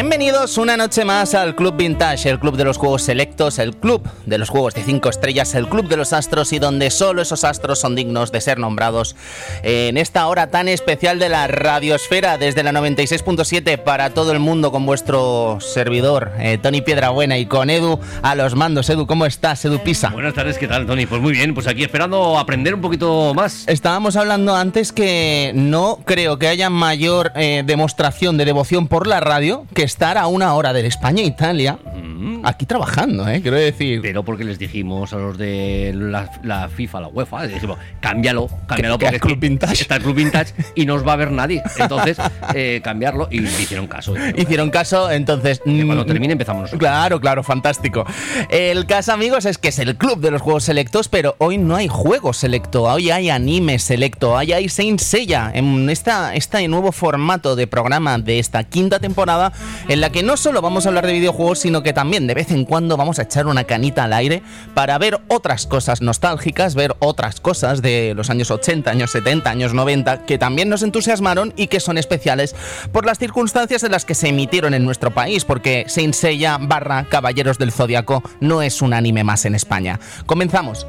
Bien, Bienvenidos una noche más al Club Vintage, el club de los juegos selectos, el club de los juegos de 5 estrellas, el club de los astros y donde solo esos astros son dignos de ser nombrados en esta hora tan especial de la radiosfera desde la 96.7 para todo el mundo con vuestro servidor eh, Tony Piedrabuena y con Edu a los mandos. Edu, ¿cómo estás? Edu Pisa. Buenas tardes, ¿qué tal Tony? Pues muy bien, pues aquí esperando aprender un poquito más. Estábamos hablando antes que no creo que haya mayor eh, demostración de devoción por la radio que está a una hora del España-Italia mm. aquí trabajando, ¿eh? quiero decir. Pero porque les dijimos a los de la, FIFA, la UEFA, les dijimos, cámbialo, cámbialo porque es Club Vintage. está el Club Vintage y no os va a ver nadie. Entonces, eh, cambiarlo y hicieron caso. Hicieron caso, entonces. cuando mm, termine empezamos nosotros. Claro, claro, fantástico. El caso, amigos, es que es el club de los juegos selectos, pero hoy no hay juego selecto, hoy hay anime selecto, hoy hay Saint Seiya en esta, este nuevo formato de programa de esta quinta temporada en la que no solo vamos a hablar de videojuegos, sino que también de vez en cuando vamos a echar una canita al aire para ver otras cosas nostálgicas, ver otras cosas de los años 80, años 70, años 90, que también nos entusiasmaron y que son especiales por las circunstancias en las que se emitieron en nuestro país, porque Saint Seiya barra Caballeros del Zodiaco no es un anime más en España. Comenzamos.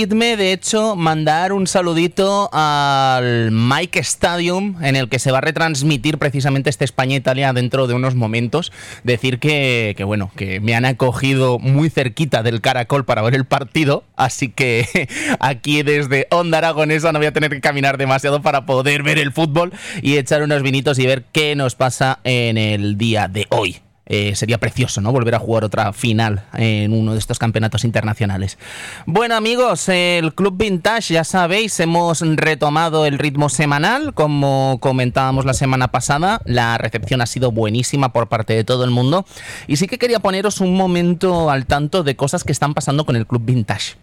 Permitidme, de hecho, mandar un saludito al Mike Stadium, en el que se va a retransmitir precisamente este España-Italia dentro de unos momentos. Decir que, que, bueno, que me han acogido muy cerquita del Caracol para ver el partido, así que aquí desde Onda Aragonesa no voy a tener que caminar demasiado para poder ver el fútbol y echar unos vinitos y ver qué nos pasa en el día de hoy. Eh, sería precioso, ¿no? Volver a jugar otra final en uno de estos campeonatos internacionales. Bueno, amigos, el Club Vintage, ya sabéis, hemos retomado el ritmo semanal, como comentábamos la semana pasada. La recepción ha sido buenísima por parte de todo el mundo. Y sí que quería poneros un momento al tanto de cosas que están pasando con el Club Vintage.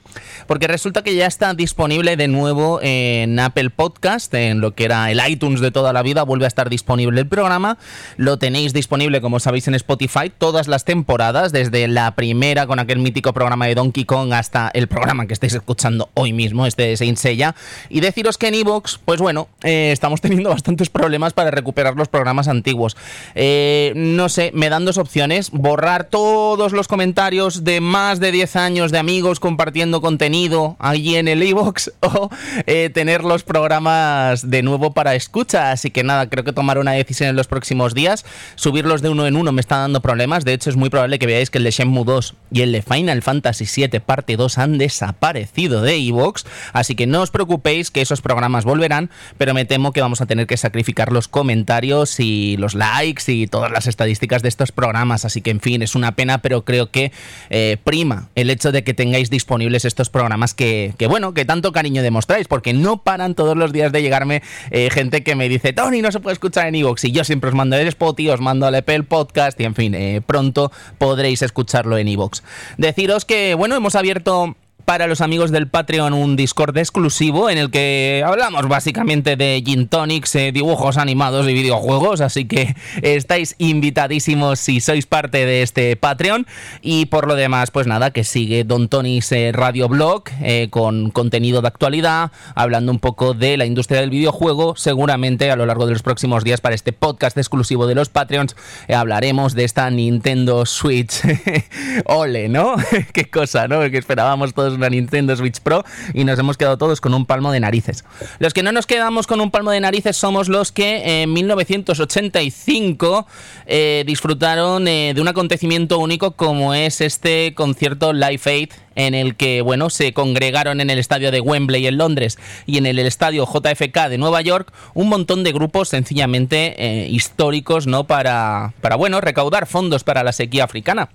Porque resulta que ya está disponible de nuevo en Apple Podcast, en lo que era el iTunes de toda la vida, vuelve a estar disponible el programa. Lo tenéis disponible, como sabéis, en Spotify todas las temporadas, desde la primera con aquel mítico programa de Donkey Kong hasta el programa que estáis escuchando hoy mismo, este de Saint Seiya. Y deciros que en Evox, pues bueno, eh, estamos teniendo bastantes problemas para recuperar los programas antiguos. Eh, no sé, me dan dos opciones: borrar todos los comentarios de más de 10 años de amigos compartiendo contenido allí en el iBox o eh, tener los programas de nuevo para escucha. Así que nada, creo que tomar una decisión en los próximos días. Subirlos de uno en uno me está dando problemas. De hecho, es muy probable que veáis que el de Shenmue 2 y el de Final Fantasy VII Parte 2 han desaparecido de iBox. Así que no os preocupéis que esos programas volverán, pero me temo que vamos a tener que sacrificar los comentarios y los likes y todas las estadísticas de estos programas. Así que, en fin, es una pena, pero creo que eh, prima el hecho de que tengáis disponibles estos programas que, bueno, que tanto cariño demostráis, porque no paran todos los días de llegarme eh, gente que me dice, Tony, no se puede escuchar en Evox, y yo siempre os mando el Spotify, os mando el Apple Podcast, y en fin, eh, pronto podréis escucharlo en Evox. Deciros que, bueno, hemos abierto para los amigos del Patreon un Discord exclusivo en el que hablamos básicamente de gin tonics, eh, dibujos animados y videojuegos, así que estáis invitadísimos si sois parte de este Patreon y por lo demás pues nada, que sigue Don Tony's eh, Radio Blog eh, con contenido de actualidad, hablando un poco de la industria del videojuego, seguramente a lo largo de los próximos días para este podcast exclusivo de los Patreons hablaremos de esta Nintendo Switch. Ole, ¿no? Qué cosa, ¿no? Que esperábamos todos una Nintendo Switch Pro y nos hemos quedado todos con un palmo de narices. Los que no nos quedamos con un palmo de narices somos los que en 1985 eh, disfrutaron eh, de un acontecimiento único como es este concierto Live Aid en el que bueno se congregaron en el estadio de Wembley en Londres y en el estadio JFK de Nueva York un montón de grupos sencillamente eh, históricos no para para bueno recaudar fondos para la sequía africana.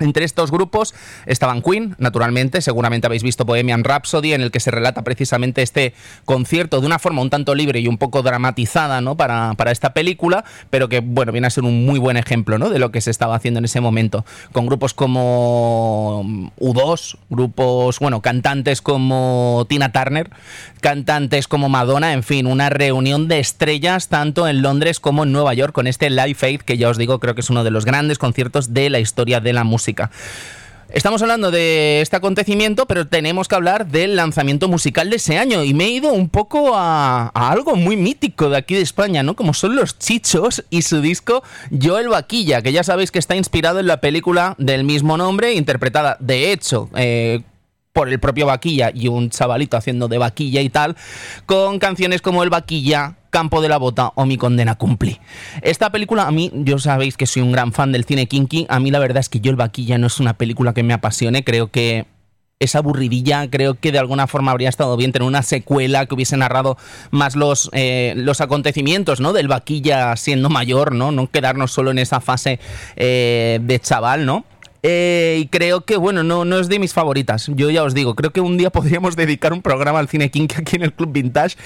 Entre estos grupos estaban Queen, naturalmente, seguramente habéis visto Bohemian Rhapsody, en el que se relata precisamente este concierto de una forma un tanto libre y un poco dramatizada ¿no? para, para esta película, pero que bueno, viene a ser un muy buen ejemplo ¿no? de lo que se estaba haciendo en ese momento, con grupos como U2, grupos, bueno, cantantes como Tina Turner, cantantes como Madonna, en fin, una reunión de estrellas tanto en Londres como en Nueva York con este Live Aid que ya os digo, creo que es uno de los grandes conciertos de la historia de la música. Estamos hablando de este acontecimiento, pero tenemos que hablar del lanzamiento musical de ese año. Y me he ido un poco a, algo muy mítico de aquí de España, ¿no? Como son los Chichos y su disco Yo el Vaquilla, que ya sabéis que está inspirado en la película del mismo nombre, interpretada, de hecho, eh, por el propio Vaquilla y un chavalito haciendo de vaquilla y tal, con canciones como El Vaquilla, Campo de la Bota o Mi Condena Cumplí. Esta película, a mí, yo sabéis que soy un gran fan del cine kinky, a mí la verdad es que yo El Vaquilla no es una película que me apasione, creo que es aburridilla, creo que de alguna forma habría estado bien tener una secuela que hubiese narrado más los, eh, los acontecimientos, ¿no? Del vaquilla siendo mayor, ¿no? No quedarnos solo en esa fase eh, de chaval, ¿no? Eh, y creo que, bueno, no, no es de mis favoritas. Yo ya os digo, creo que un día podríamos dedicar un programa al cine King aquí en el Club Vintage.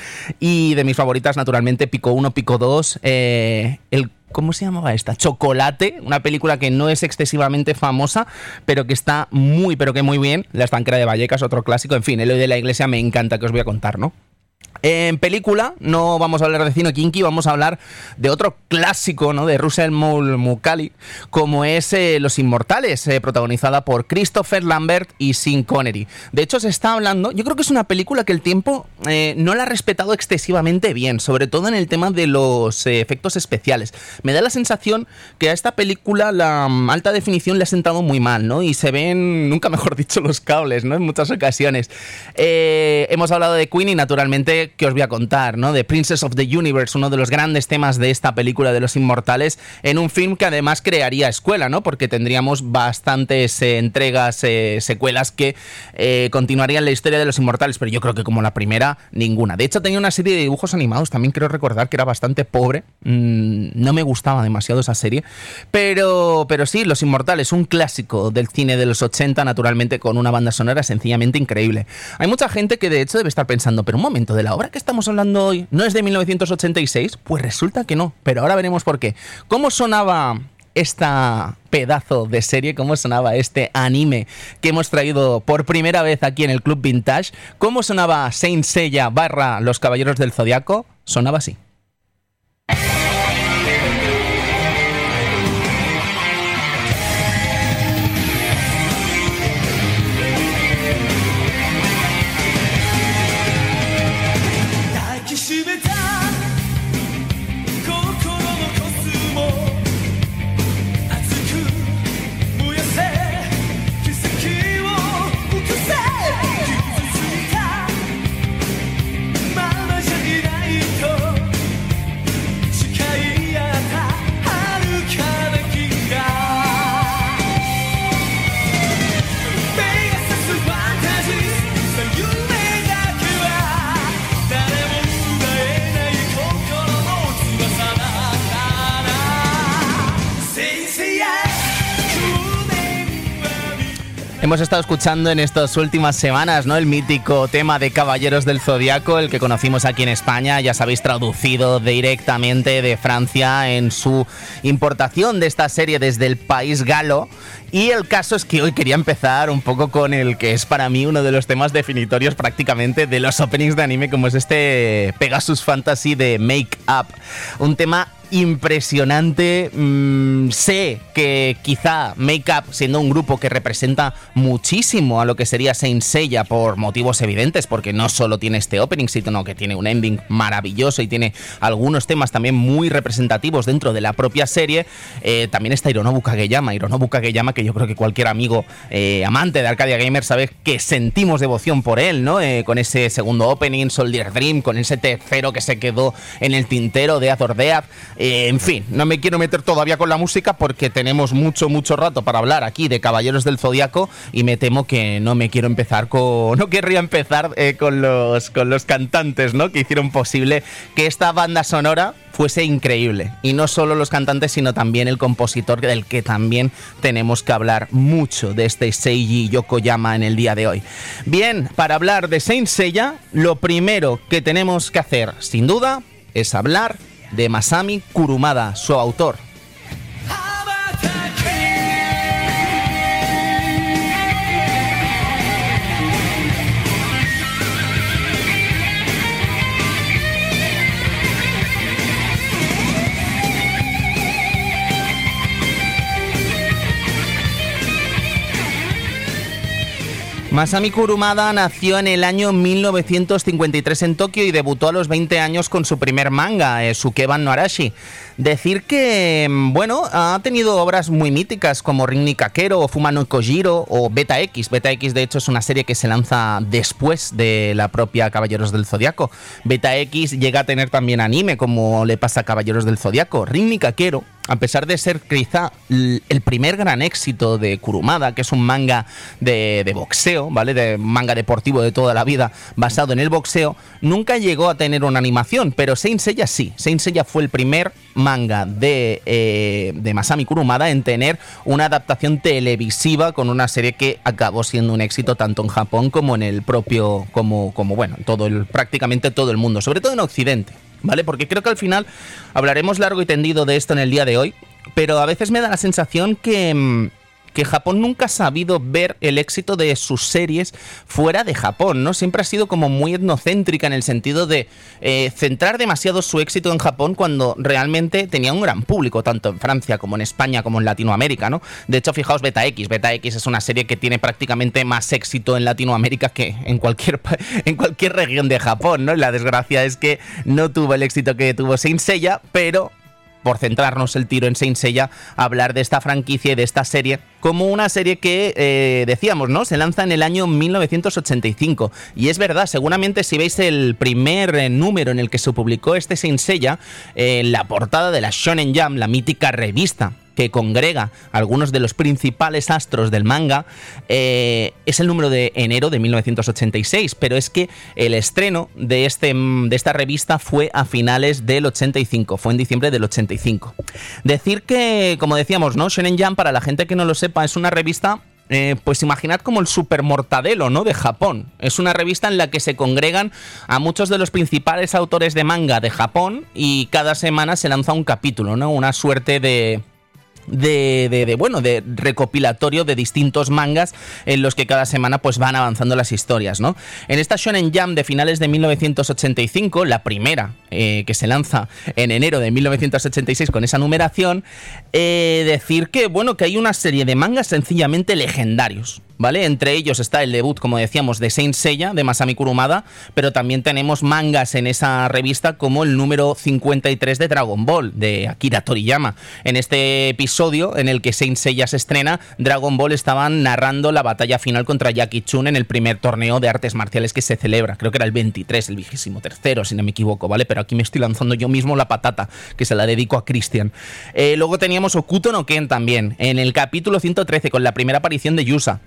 Y de mis favoritas, naturalmente, Pico 1, Pico 2, eh, el ¿Cómo se llamaba esta? Chocolate, una película que no es excesivamente famosa, pero que está muy, pero que muy bien. La estanquera de Vallecas, otro clásico. En fin, el hoy de la iglesia me encanta que os voy a contar, ¿no? En película, no vamos a hablar de cine kinky, vamos a hablar de otro clásico ¿no? de Russell Mulcahy, como es eh, Los Inmortales, eh, protagonizada por Christopher Lambert y Sean Connery. De hecho, se está hablando, yo creo que es una película que el tiempo eh, no la ha respetado excesivamente bien, sobre todo en el tema de los efectos especiales. Me da la sensación que a esta película la um, alta definición le ha sentado muy mal, ¿no? Y se ven, nunca mejor dicho, los cables, ¿no? En muchas ocasiones. Hemos hablado de Queen y naturalmente que os voy a contar, ¿no? De Princess of the Universe, uno de los grandes temas de esta película de los inmortales, en un film que además crearía escuela, ¿no? Porque tendríamos bastantes eh, entregas, eh, secuelas que eh, continuarían la historia de los inmortales, pero yo creo que como la primera, ninguna. De hecho, tenía una serie de dibujos animados, también quiero recordar que era bastante pobre, mm, no me gustaba demasiado esa serie, pero, pero sí, Los Inmortales, un clásico del cine de los 80, naturalmente con una banda sonora sencillamente increíble. Hay mucha gente que de hecho debe estar pensando, pero un momento, de la obra que estamos hablando hoy no es de 1986? Pues resulta que no, pero ahora veremos por qué. ¿Cómo sonaba esta pedazo de serie, cómo sonaba este anime que hemos traído por primera vez aquí en el Club Vintage? ¿Cómo sonaba Saint Seiya barra Los Caballeros del Zodiaco? Sonaba así. Hemos estado escuchando en estas últimas semanas, ¿no? El mítico tema de Caballeros del Zodiaco, el que conocimos aquí en España, ya sabéis, traducido directamente de Francia en su importación de esta serie desde el país galo. Y el caso es que hoy quería empezar un poco con el que es para mí uno de los temas definitorios prácticamente de los openings de anime, como es este Pegasus Fantasy de Make Up. Un tema impresionante. Mm, sé que quizá Make Up, siendo un grupo que representa muchísimo a lo que sería Saint Seiya por motivos evidentes, porque no solo tiene este opening, sino que tiene un ending maravilloso y tiene algunos temas también muy representativos dentro de la propia serie. Eh, también está Hironobu Kageyama, Hironobu Kageyama, que yo creo que cualquier amigo eh, amante de Arcadia Gamer sabe que sentimos devoción por él, ¿no? Eh, con ese segundo opening, Soldier Dream, con ese tercero que se quedó en el tintero de Azor. En fin, no me quiero meter todavía con la música porque tenemos mucho, mucho rato para hablar aquí de Caballeros del Zodiaco y me temo que no me quiero empezar con. No querría empezar eh, con, los, con los cantantes, ¿no? Que hicieron posible que esta banda sonora fuese increíble. Y no solo los cantantes, sino también el compositor, del que también tenemos que hablar mucho de este Seiji Yokoyama en el día de hoy. Bien, para hablar de Saint Seiya, lo primero que tenemos que hacer, sin duda, es hablar de Masami Kurumada, su autor. Masami Kurumada nació en el año 1953 en Tokio y debutó a los 20 años con su primer manga, eh, Sukeban no Arashi. Decir que, mm, bueno, ha tenido obras muy míticas como Ring Kakero o Fumano Kojiro o Beta X. Beta X, de hecho, es una serie que se lanza después de la propia Caballeros del Zodiaco. Beta X llega a tener también anime, como le pasa a Caballeros del Zodiaco. Ring Kakero a pesar de ser quizá el primer gran éxito de Kurumada, que es un manga de, boxeo, ¿vale? De manga deportivo de toda la vida, basado en el boxeo, nunca llegó a tener una animación, pero Saint Seiya sí. Saint Seiya fue el primer manga de, eh, de Masami Kurumada en tener una adaptación televisiva con una serie que acabó siendo un éxito tanto en Japón como en el propio, como, como bueno, todo el, prácticamente todo el mundo, sobre todo en Occidente. ¿vale? Porque creo que al final hablaremos largo y tendido de esto en el día de hoy, pero a veces me da la sensación que mm, que Japón nunca ha sabido ver el éxito de sus series fuera de Japón, ¿no? Siempre ha sido como muy etnocéntrica en el sentido de eh, centrar demasiado su éxito en Japón cuando realmente tenía un gran público, tanto en Francia como en España como en Latinoamérica, ¿no? De hecho, fijaos Beta X. Beta X es una serie que tiene prácticamente más éxito en Latinoamérica que en cualquier, en cualquier región de Japón, ¿no? La desgracia es que no tuvo el éxito que tuvo Saint Seiya, pero por centrarnos el tiro en Saint Seiya, hablar de esta franquicia y de esta serie como una serie que eh, decíamos, ¿no? Se lanza en el año 1985. Y es verdad, seguramente si veis el primer eh, número en el que se publicó este Saint Seiya, en la portada de la Shonen Jam, la mítica revista que congrega algunos de los principales astros del manga, eh, es el número de enero de 1986, pero es que el estreno de, este, de esta revista fue a finales del 85, fue en diciembre del 85. Decir que, como decíamos, ¿no? Shonen Jump, para la gente que no lo sepa, es una revista eh, pues imaginad como el supermortadelo, ¿no? De Japón. Es una revista en la que se congregan a muchos de los principales autores de manga de Japón y cada semana se lanza un capítulo, ¿no? Una suerte de, de, de, bueno, de recopilatorio de distintos mangas en los que cada semana pues van avanzando las historias, ¿no? En esta Shonen Jam de finales de 1985, la primera eh, que se lanza en enero de 1986 con esa numeración, eh, decir que, bueno, que hay una serie de mangas sencillamente legendarios. ¿vale? Entre ellos está el debut, como decíamos, de Saint Seiya, de Masami Kurumada, pero también tenemos mangas en esa revista como el número 53 de Dragon Ball, de Akira Toriyama. En este episodio, en el que Saint Seiya se estrena, Dragon Ball estaban narrando la batalla final contra Jackie Chun en el primer torneo de artes marciales que se celebra. Creo que era el 23, el vigésimo tercero, si no me equivoco, ¿vale? Pero aquí me estoy lanzando yo mismo la patata, que se la dedico a Christian. Eh, luego teníamos Okuto no Ken también, en el capítulo 113, con la primera aparición de Yusa.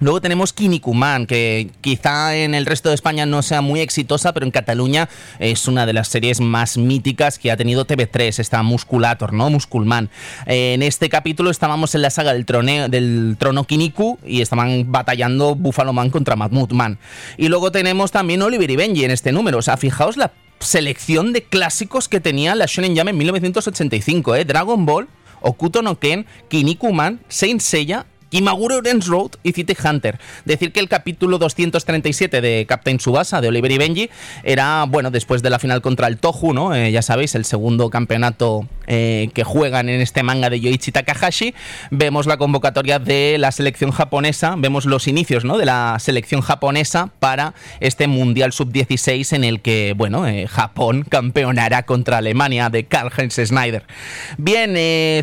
Luego tenemos Kinnikuman, que quizá en el resto de España no sea muy exitosa, pero en Cataluña es una de las series más míticas que ha tenido TV3, esta Musculator, ¿no? Musculman. en este capítulo estábamos en la saga del, del trono Kiniku y estaban batallando Buffalo Man contra Mahmoud Man. Y luego tenemos también Oliver y Benji en este número. O sea, fijaos la selección de clásicos que tenía la Shonen Jam en 1985, ¿eh? Dragon Ball, Okuto no Ken, Kinnikuman, Saint Seiya Kimagure Orange Road y City Hunter. Decir que el capítulo 237 de Captain Subasa de Oliver y Benji era, bueno, después de la final contra el Tohu, ¿no? Eh, ya sabéis, el segundo campeonato eh, que juegan en este manga de Yoichi Takahashi. Vemos la convocatoria de la selección japonesa, vemos los inicios, ¿no? De la selección japonesa para este Mundial Sub-16 en el que, bueno, eh, Japón campeonará contra Alemania de Karl-Heinz Schneider. Bien,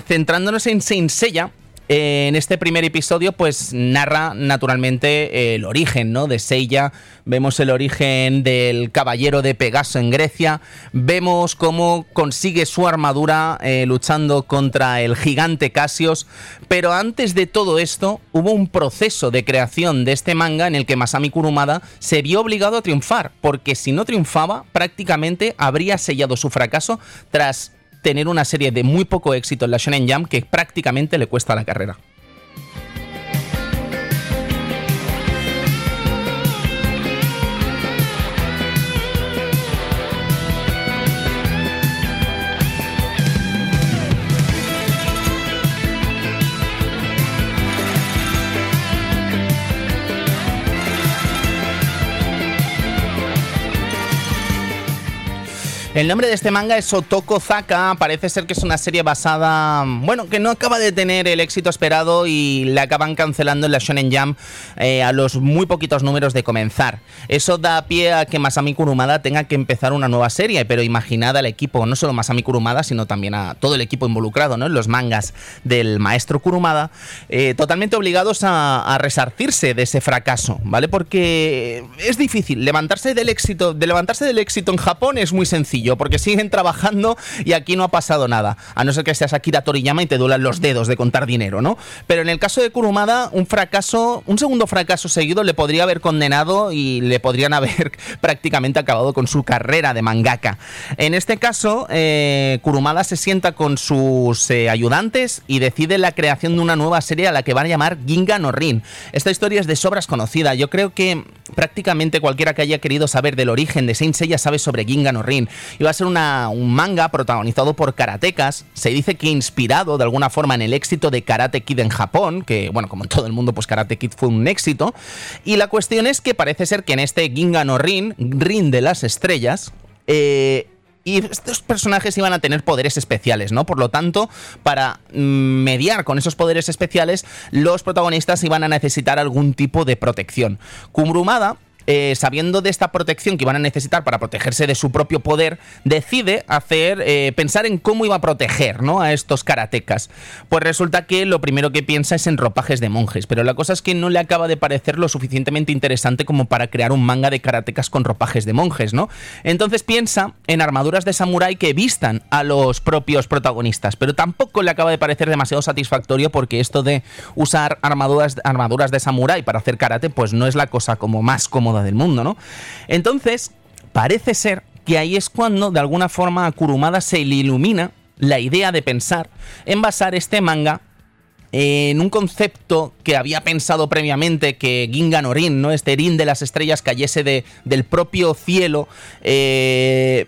centrándonos en Saint Seiya, en este primer episodio, pues narra naturalmente el origen ¿no? de Seiya. Vemos el origen del caballero de Pegaso en Grecia. Vemos cómo consigue su armadura eh, luchando contra el gigante Casios. Pero antes de todo esto, hubo un proceso de creación de este manga en el que Masami Kurumada se vio obligado a triunfar. Porque si no triunfaba, prácticamente habría sellado su fracaso tras tener una serie de muy poco éxito en la Shonen Jam que prácticamente le cuesta la carrera. El nombre de este manga es Otoko Zaka. Parece ser que es una serie basada. Bueno, que no acaba de tener el éxito esperado y la acaban cancelando en la Shonen Jam eh, a los muy poquitos números de comenzar. Eso da pie a que Masami Kurumada tenga que empezar una nueva serie, pero imaginad al equipo, no solo Masami Kurumada, sino también a todo el equipo involucrado ¿no? en los mangas del maestro Kurumada, eh, totalmente obligados a, a, resarcirse de ese fracaso, ¿vale? Porque es difícil. Levantarse del éxito, de levantarse del éxito en Japón es muy sencillo porque siguen trabajando y aquí no ha pasado nada. A no ser que seas Akira Toriyama y te duelan los dedos de contar dinero, ¿no? Pero en el caso de Kurumada, un fracaso, un segundo fracaso seguido le podría haber condenado y le podrían haber prácticamente acabado con su carrera de mangaka. En este caso, eh, Kurumada se sienta con sus eh, ayudantes y decide la creación de una nueva serie a la que van a llamar Ginga no Rin. Esta historia es de sobras conocida. Yo creo que prácticamente cualquiera que haya querido saber del origen de Saint Seiya sabe sobre Ginga no Rin. Iba a ser un manga protagonizado por karatecas. Se dice que inspirado de alguna forma en el éxito de Karate Kid en Japón, que bueno, como en todo el mundo, pues Karate Kid fue un éxito. Y la cuestión es que parece ser que en este Ginga no Rin, Rin de las estrellas, eh, y estos personajes iban a tener poderes especiales, ¿no? Por lo tanto, para mm, mediar con esos poderes especiales, los protagonistas iban a necesitar algún tipo de protección. Kumrumada eh, sabiendo de esta protección que iban a necesitar para protegerse de su propio poder, decide hacer, eh, pensar en cómo iba a proteger ¿no? a estos karatecas. Pues resulta que lo primero que piensa es en ropajes de monjes, pero la cosa es que no le acaba de parecer lo suficientemente interesante como para crear un manga de karatecas con ropajes de monjes, ¿no? Entonces piensa en armaduras de samurái que vistan a los propios protagonistas, pero tampoco le acaba de parecer demasiado satisfactorio porque esto de usar armaduras, armaduras de samurái para hacer karate, pues no es la cosa como más cómoda del mundo, ¿no? Entonces, parece ser que ahí es cuando de alguna forma a Kurumada se le ilumina la idea de pensar en basar este manga en un concepto que había pensado previamente que Gingan Orin, ¿no? este Rin de las estrellas, cayese de, del propio cielo. Eh,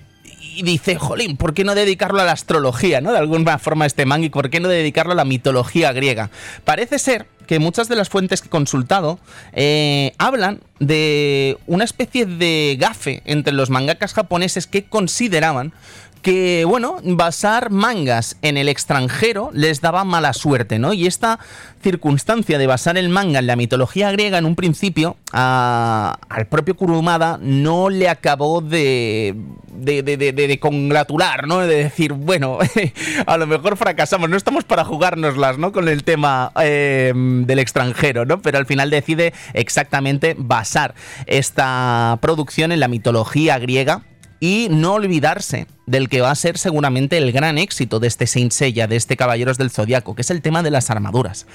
y dice, jolín, ¿por qué no dedicarlo a la astrología, ¿no? De alguna forma este manga y por qué no dedicarlo a la mitología griega. Parece ser que muchas de las fuentes que he consultado eh, hablan de una especie de gafe entre los mangakas japoneses que consideraban que, bueno, basar mangas en el extranjero les daba mala suerte, ¿no? Y esta circunstancia de basar el manga en la mitología griega en un principio al propio Kurumada no le acabó de, de, de, de, congratular, ¿no? De decir, bueno, a lo mejor fracasamos, no estamos para jugárnoslas, ¿no? Con el tema em, del extranjero, ¿no? Pero al final decide exactamente basar esta producción en la mitología griega y no olvidarse del que va a ser seguramente el gran éxito de este Saint Seiya, de este Caballeros del Zodiaco, que es el tema de las armaduras.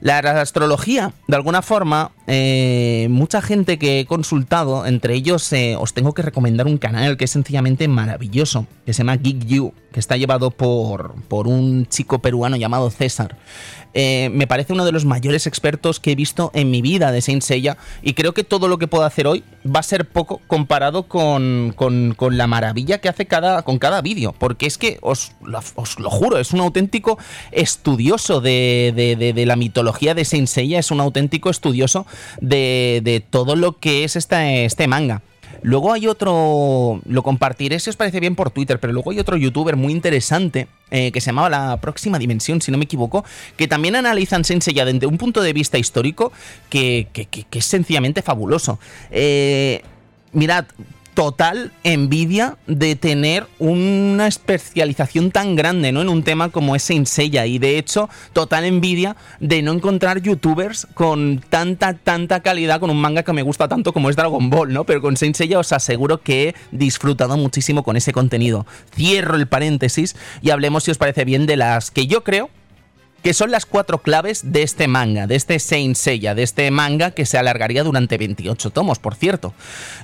La astrología, de alguna forma, eh, mucha gente que he consultado, entre ellos eh, os tengo que recomendar un canal que es sencillamente maravilloso, que se llama Geek You, que está llevado por, por un chico peruano llamado César. Eh, me parece uno de los mayores expertos que he visto en mi vida de Saint Seiya y creo que todo lo que puedo hacer hoy va a ser poco comparado con, con, la maravilla que hace cada, con cada vídeo, porque es que os, os, lo juro, es un auténtico estudioso de, de, de, la mitología de Saint Seiya, es un auténtico estudioso de, todo lo que es este, este manga. Luego hay otro, lo compartiré si os parece bien por Twitter, pero luego hay otro youtuber muy interesante eh, que se llamaba La Próxima Dimensión, si no me equivoco, que también analizan Sensei ya desde un punto de vista histórico que, es sencillamente fabuloso. Eh, mirad, total envidia de tener una especialización tan grande ¿no? en un tema como es Saint y de hecho total envidia de no encontrar youtubers con tanta tanta calidad con un manga que me gusta tanto como es Dragon Ball ¿no? pero con Saint os aseguro que he disfrutado muchísimo con ese contenido cierro el paréntesis y hablemos si os parece bien de las que yo creo que son las cuatro claves de este manga, de este Saint Seiya, de este manga que se alargaría durante 28 tomos, por cierto.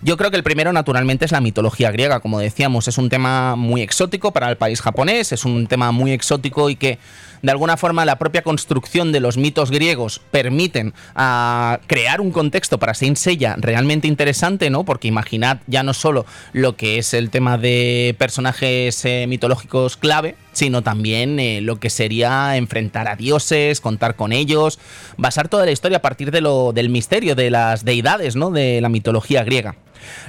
Yo creo que el primero, naturalmente, es la mitología griega, como decíamos, es un tema muy exótico para el país japonés, es un tema muy exótico y que de alguna forma la propia construcción de los mitos griegos permiten ah, crear un contexto para Saint Seiya realmente interesante, ¿no? Porque imaginad ya no solo lo que es el tema de personajes eh, mitológicos clave, sino también eh, lo que sería enfrentar a dioses, contar con ellos, basar toda la historia a partir de lo, del misterio de las deidades, ¿no? De la mitología griega.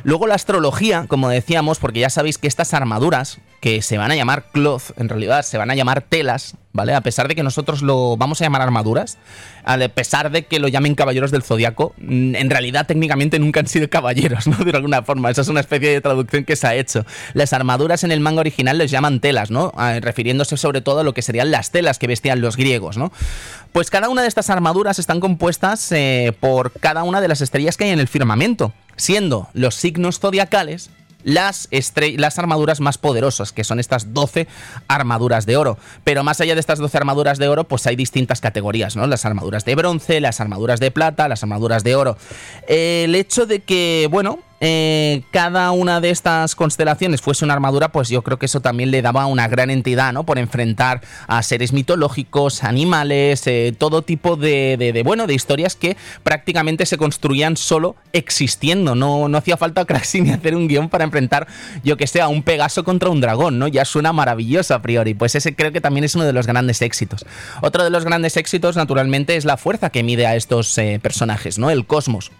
Luego la astrología, como decíamos, porque ya sabéis que estas armaduras, que se van a llamar cloth, en realidad se van a llamar telas, ¿vale? A pesar de que nosotros lo vamos a llamar armaduras, a pesar de que lo llamen caballeros del zodiaco, mm, en realidad técnicamente nunca han sido caballeros, ¿no? De alguna forma, esa es una especie de traducción que se ha hecho. Las armaduras en el manga original les llaman telas, ¿no? Ah, refiriéndose sobre todo a lo que serían las telas que vestían los griegos, ¿no? Pues cada una de estas armaduras están compuestas eh, por cada una de las estrellas que hay en el firmamento siendo los signos zodiacales las, las armaduras más poderosas, que son estas 12 armaduras de oro. Pero más allá de estas 12 armaduras de oro, pues hay distintas categorías, ¿no? Las armaduras de bronce, las armaduras de plata, las armaduras de oro. El hecho de que, bueno, eh, cada una de estas constelaciones fuese una armadura, pues yo creo que eso también le daba una gran entidad, ¿no? Por enfrentar a seres mitológicos, animales, eh, todo tipo de, bueno, de historias que prácticamente se construían solo existiendo. No, no hacía falta casi ni hacer un guion para enfrentar, yo que sé, a un Pegaso contra un dragón, ¿no? Ya suena maravilloso a priori. Pues ese creo que también es uno de los grandes éxitos. Otro de los grandes éxitos, naturalmente, es la fuerza que mide a estos eh, personajes, ¿no? El cosmos.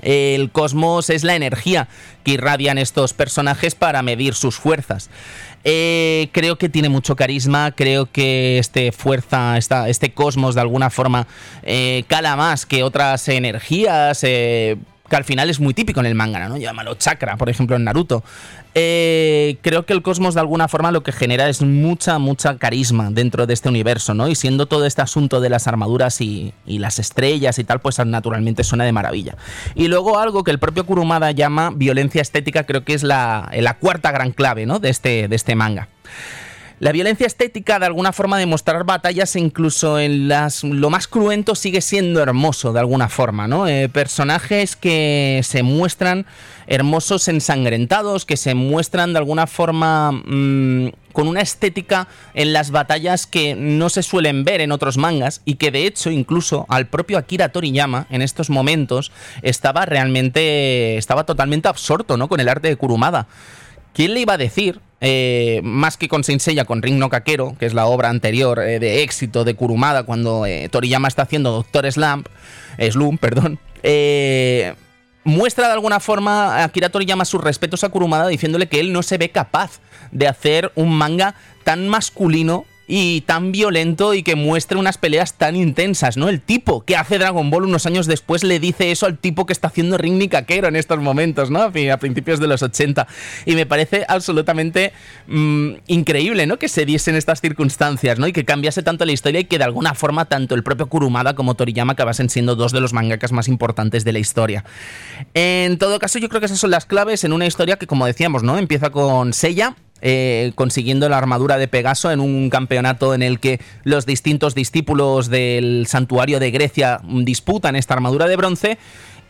El cosmos es la energía que irradian estos personajes para medir sus fuerzas. Eh, creo que tiene mucho carisma, creo que este fuerza, este cosmos de alguna forma eh, cala más que otras energías. Eh, que al final es muy típico en el manga, ¿no? Llámalo chakra, por ejemplo, en Naruto. Eh, creo que el cosmos de alguna forma lo que genera es mucha, mucha carisma dentro de este universo, ¿no? Y siendo todo este asunto de las armaduras y, las estrellas y tal, pues naturalmente suena de maravilla. Y luego algo que el propio Kurumada llama violencia estética, creo que es la, la cuarta gran clave, ¿no? De este, de este manga. La violencia estética, de alguna forma, de mostrar batallas, incluso en las, lo más cruento, sigue siendo hermoso, de alguna forma, ¿no? Eh, personajes que se muestran hermosos ensangrentados, que se muestran de alguna forma mm, con una estética en las batallas que no se suelen ver en otros mangas y que de hecho incluso al propio Akira Toriyama en estos momentos estaba realmente, estaba totalmente absorto, ¿no? Con el arte de Kurumada. ¿Quién le iba a decir eh, más que con Seiya, con Ring no Kakero, que es la obra anterior eh, de éxito de Kurumada cuando eh, Toriyama está haciendo Doctor Slump, Slum, perdón, muestra de alguna forma a Akira Toriyama sus respetos a Kurumada diciéndole que él no se ve capaz de hacer un manga tan masculino y tan violento y que muestre unas peleas tan intensas, ¿no? El tipo que hace Dragon Ball unos años después le dice eso al tipo que está haciendo Ring Nikakero en estos momentos, ¿no? A principios de los 80. Y me parece absolutamente mm, increíble, ¿no? Que se diesen estas circunstancias, ¿no? Y que cambiase tanto la historia y que de alguna forma tanto el propio Kurumada como Toriyama acabasen siendo dos de los mangakas más importantes de la historia. En todo caso, yo creo que esas son las claves en una historia que, como decíamos, ¿no? Empieza con Seiya eh, consiguiendo la armadura de Pegaso en un campeonato en el que los distintos discípulos del santuario de Grecia disputan esta armadura de bronce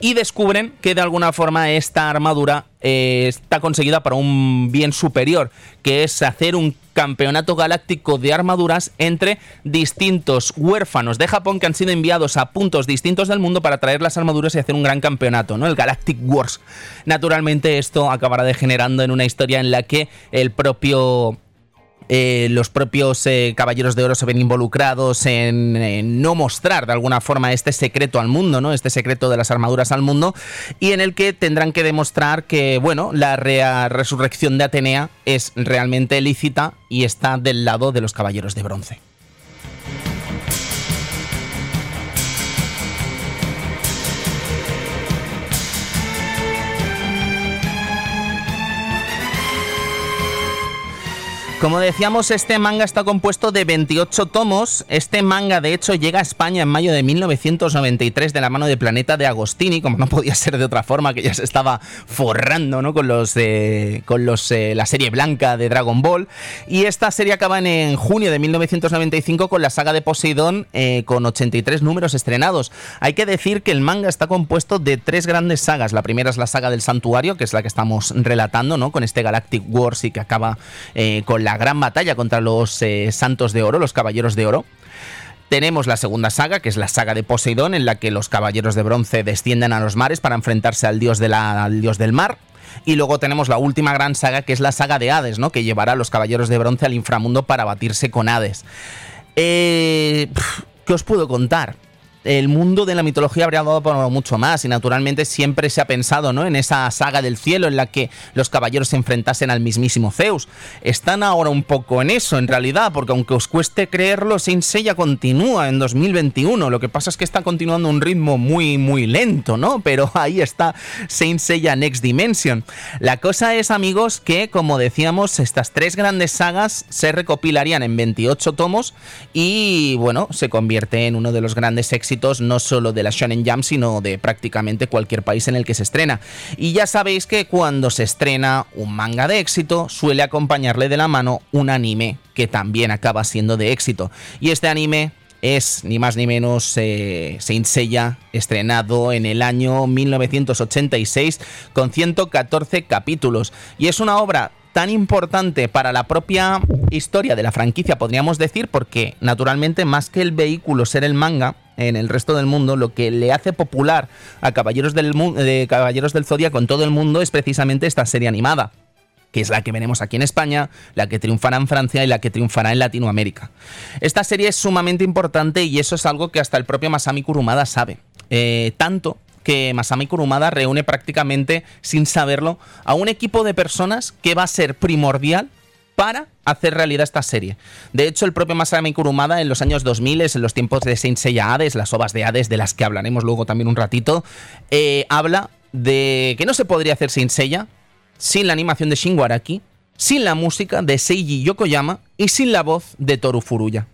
y descubren que de alguna forma esta armadura eh, está conseguida para un bien superior, que es hacer un campeonato galáctico de armaduras entre distintos huérfanos de Japón que han sido enviados a puntos distintos del mundo para traer las armaduras y hacer un gran campeonato, ¿no? El Galactic Wars. Naturalmente esto acabará degenerando en una historia en la que el propio eh, los propios eh, Caballeros de Oro se ven involucrados en, no mostrar de alguna forma este secreto al mundo, ¿no? Este secreto de las armaduras al mundo, y en el que tendrán que demostrar que, bueno, la resurrección de Atenea es realmente lícita y está del lado de los Caballeros de Bronce. Como decíamos, este manga está compuesto de 28 tomos. Este manga, de hecho, llega a España en mayo de 1993 de la mano de Planeta de Agostini, como no podía ser de otra forma, que ya se estaba forrando ¿no? con, los, con los, eh, la serie blanca de Dragon Ball. Y esta serie acaba en junio de 1995 con la saga de Poseidón, eh, con 83 números estrenados. Hay que decir que el manga está compuesto de tres grandes sagas. La primera es la saga del Santuario, que es la que estamos relatando, ¿no? con este Galactic Wars y que acaba eh, con la gran batalla contra los eh, Santos de Oro, los Caballeros de Oro. Tenemos la segunda saga, que es la saga de Poseidón, en la que los Caballeros de Bronce descienden a los mares para enfrentarse al dios, la, dios del mar. Y luego tenemos la última gran saga, que es la saga de Hades, ¿no? que llevará a los Caballeros de Bronce al inframundo para batirse con Hades. Eh, ¿Qué os puedo contar? El mundo de la mitología habría dado por mucho más y naturalmente siempre se ha pensado ¿no? en esa saga del cielo en la que los caballeros se enfrentasen al mismísimo Zeus. Están ahora un poco en eso en realidad, porque aunque os cueste creerlo, Saint Seiya continúa en 2021. Lo que pasa es que está continuando un ritmo muy muy lento, ¿no? Pero ahí está Saint Seiya Next Dimension. La cosa es, amigos, que como decíamos, estas tres grandes sagas se recopilarían en 28 tomos y bueno, se convierte en uno de los grandes éxitos no solo de la Shonen Jump, sino de prácticamente cualquier país en el que se estrena. Y ya sabéis que cuando se estrena un manga de éxito, suele acompañarle de la mano un anime que también acaba siendo de éxito. Y este anime es ni más ni menos eh, Saint Seiya, estrenado en el año 1986 con 114 capítulos. Y es una obra tan importante para la propia historia de la franquicia, podríamos decir, porque naturalmente más que el vehículo ser el manga, en el resto del mundo, lo que le hace popular a Caballeros del, de Caballeros Zodíaco en todo el mundo es precisamente esta serie animada que es la que veremos aquí en España, la que triunfará en Francia y la que triunfará en Latinoamérica. Esta serie es sumamente importante y eso es algo que hasta el propio Masami Kurumada sabe. Eh, tanto que Masami Kurumada reúne prácticamente, sin saberlo, a un equipo de personas que va a ser primordial para hacer realidad esta serie. De hecho, el propio Masami Kurumada en los años 2000, en los tiempos de Saint Seiya Hades, las ovas de Hades, de las que hablaremos luego también un ratito, eh, habla de que no se podría hacer Saint Seiya sin la animación de Shin Araki, sin la música de Seiji Yokoyama y sin la voz de Toru Furuya.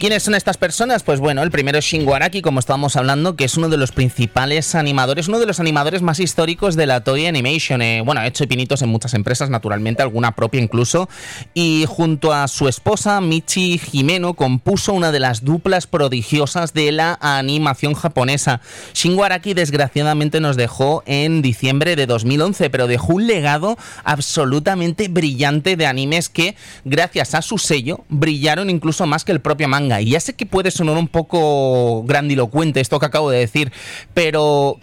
Quiénes son estas personas? Pues bueno, el primero es Shingo Araki, como estábamos hablando, que es uno de los principales animadores, uno de los animadores más históricos de la Toy Animation. Eh, bueno, ha hecho pinitos en muchas empresas, naturalmente, alguna propia incluso. Y junto a su esposa, Michi Jimeno, compuso una de las duplas prodigiosas de la animación japonesa. Shingo Araki, desgraciadamente, nos dejó en diciembre de 2011, pero dejó un legado absolutamente brillante de animes que, gracias a su sello, brillaron incluso más que el propio manga y ya sé que puede sonar un poco grandilocuente esto que acabo de decir, pero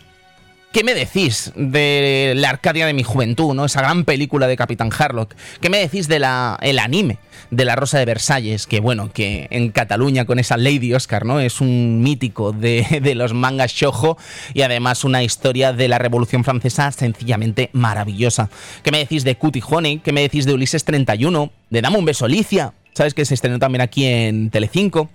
¿Qué me decís de la Arcadia de mi juventud, ¿no? Esa gran película de Capitán Harlock. ¿Qué me decís de la el anime de La Rosa de Versalles? Que bueno, que en Cataluña con esa Lady Oscar, ¿no? Es un mítico de, de los mangas shojo y además una historia de la Revolución Francesa sencillamente maravillosa. ¿Qué me decís de Cutie Honey? ¿Qué me decís de Ulises 31? De Dame un beso, Alicia sabes que se estrenó también aquí en Telecinco,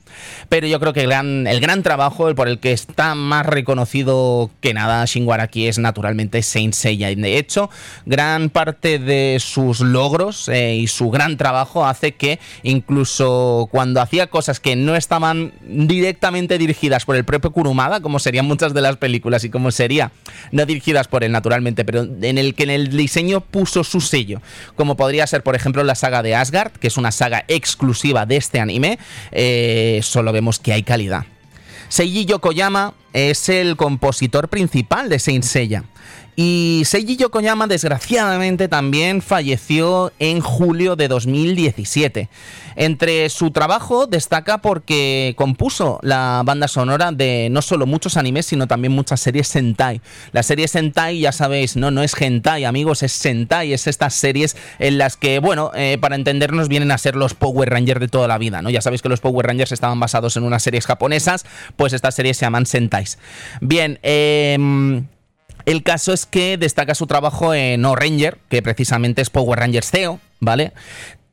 pero yo creo que el gran, el gran trabajo, por el que está más reconocido que nada Shinwaraki es naturalmente Saint Seiya. De hecho, gran parte de sus logros eh, y su gran trabajo hace que incluso cuando hacía cosas que no estaban directamente dirigidas por el propio Kurumada, como serían muchas de las películas y como sería no dirigidas por él naturalmente, pero en el que en el diseño puso su sello, como podría ser por ejemplo la saga de Asgard, que es una saga ex exclusiva de este anime, eh, solo vemos que hay calidad. Seiji Yokoyama es el compositor principal de Saint Seiya. Y Seiji Yokoyama desgraciadamente también falleció en julio de 2017. Entre su trabajo destaca porque compuso la banda sonora de no solo muchos animes, sino también muchas series Sentai. La serie Sentai, ya sabéis, no, no es Hentai, amigos, es Sentai, es estas series en las que, bueno, eh, para entendernos vienen a ser los Power Rangers de toda la vida, ¿no? Ya sabéis que los Power Rangers estaban basados en unas series japonesas, pues estas series se llaman Bien, eh el caso es que destaca su trabajo en O Ranger, que precisamente es Power Rangers CEO, ¿vale?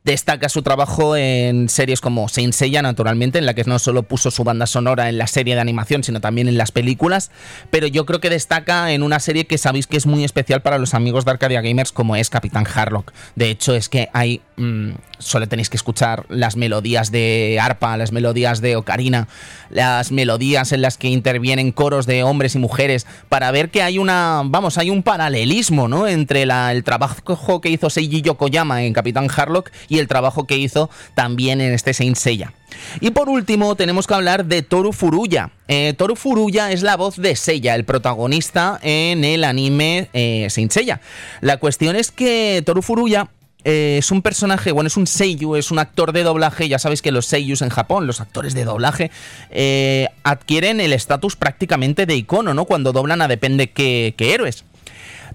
Destaca su trabajo en series como Saint Seiya, naturalmente, en la que no solo puso su banda sonora en la serie de animación, sino también en las películas. Pero yo creo que destaca en una serie que sabéis que es muy especial para los amigos de Arcadia Gamers, como es Capitán Harlock. De hecho, es que hay. Mmm, solo tenéis que escuchar las melodías de arpa, las melodías de ocarina, las melodías en las que intervienen coros de hombres y mujeres, para ver que hay una. Vamos, hay un paralelismo, ¿no? Entre el trabajo que hizo Seiji Yokoyama en Capitán Harlock y el trabajo que hizo también en este Saint Seiya. Y por último, tenemos que hablar de Toru Furuya. Eh, Toru Furuya es la voz de Seiya, el protagonista en el anime eh, Saint Seiya. La cuestión es que Toru Furuya eh, es un personaje, bueno, es un seiyu, es un actor de doblaje. Ya sabéis que los seiyus en Japón, los actores de doblaje, eh, adquieren el estatus prácticamente de icono, ¿no? Cuando doblan a depende qué, qué héroes.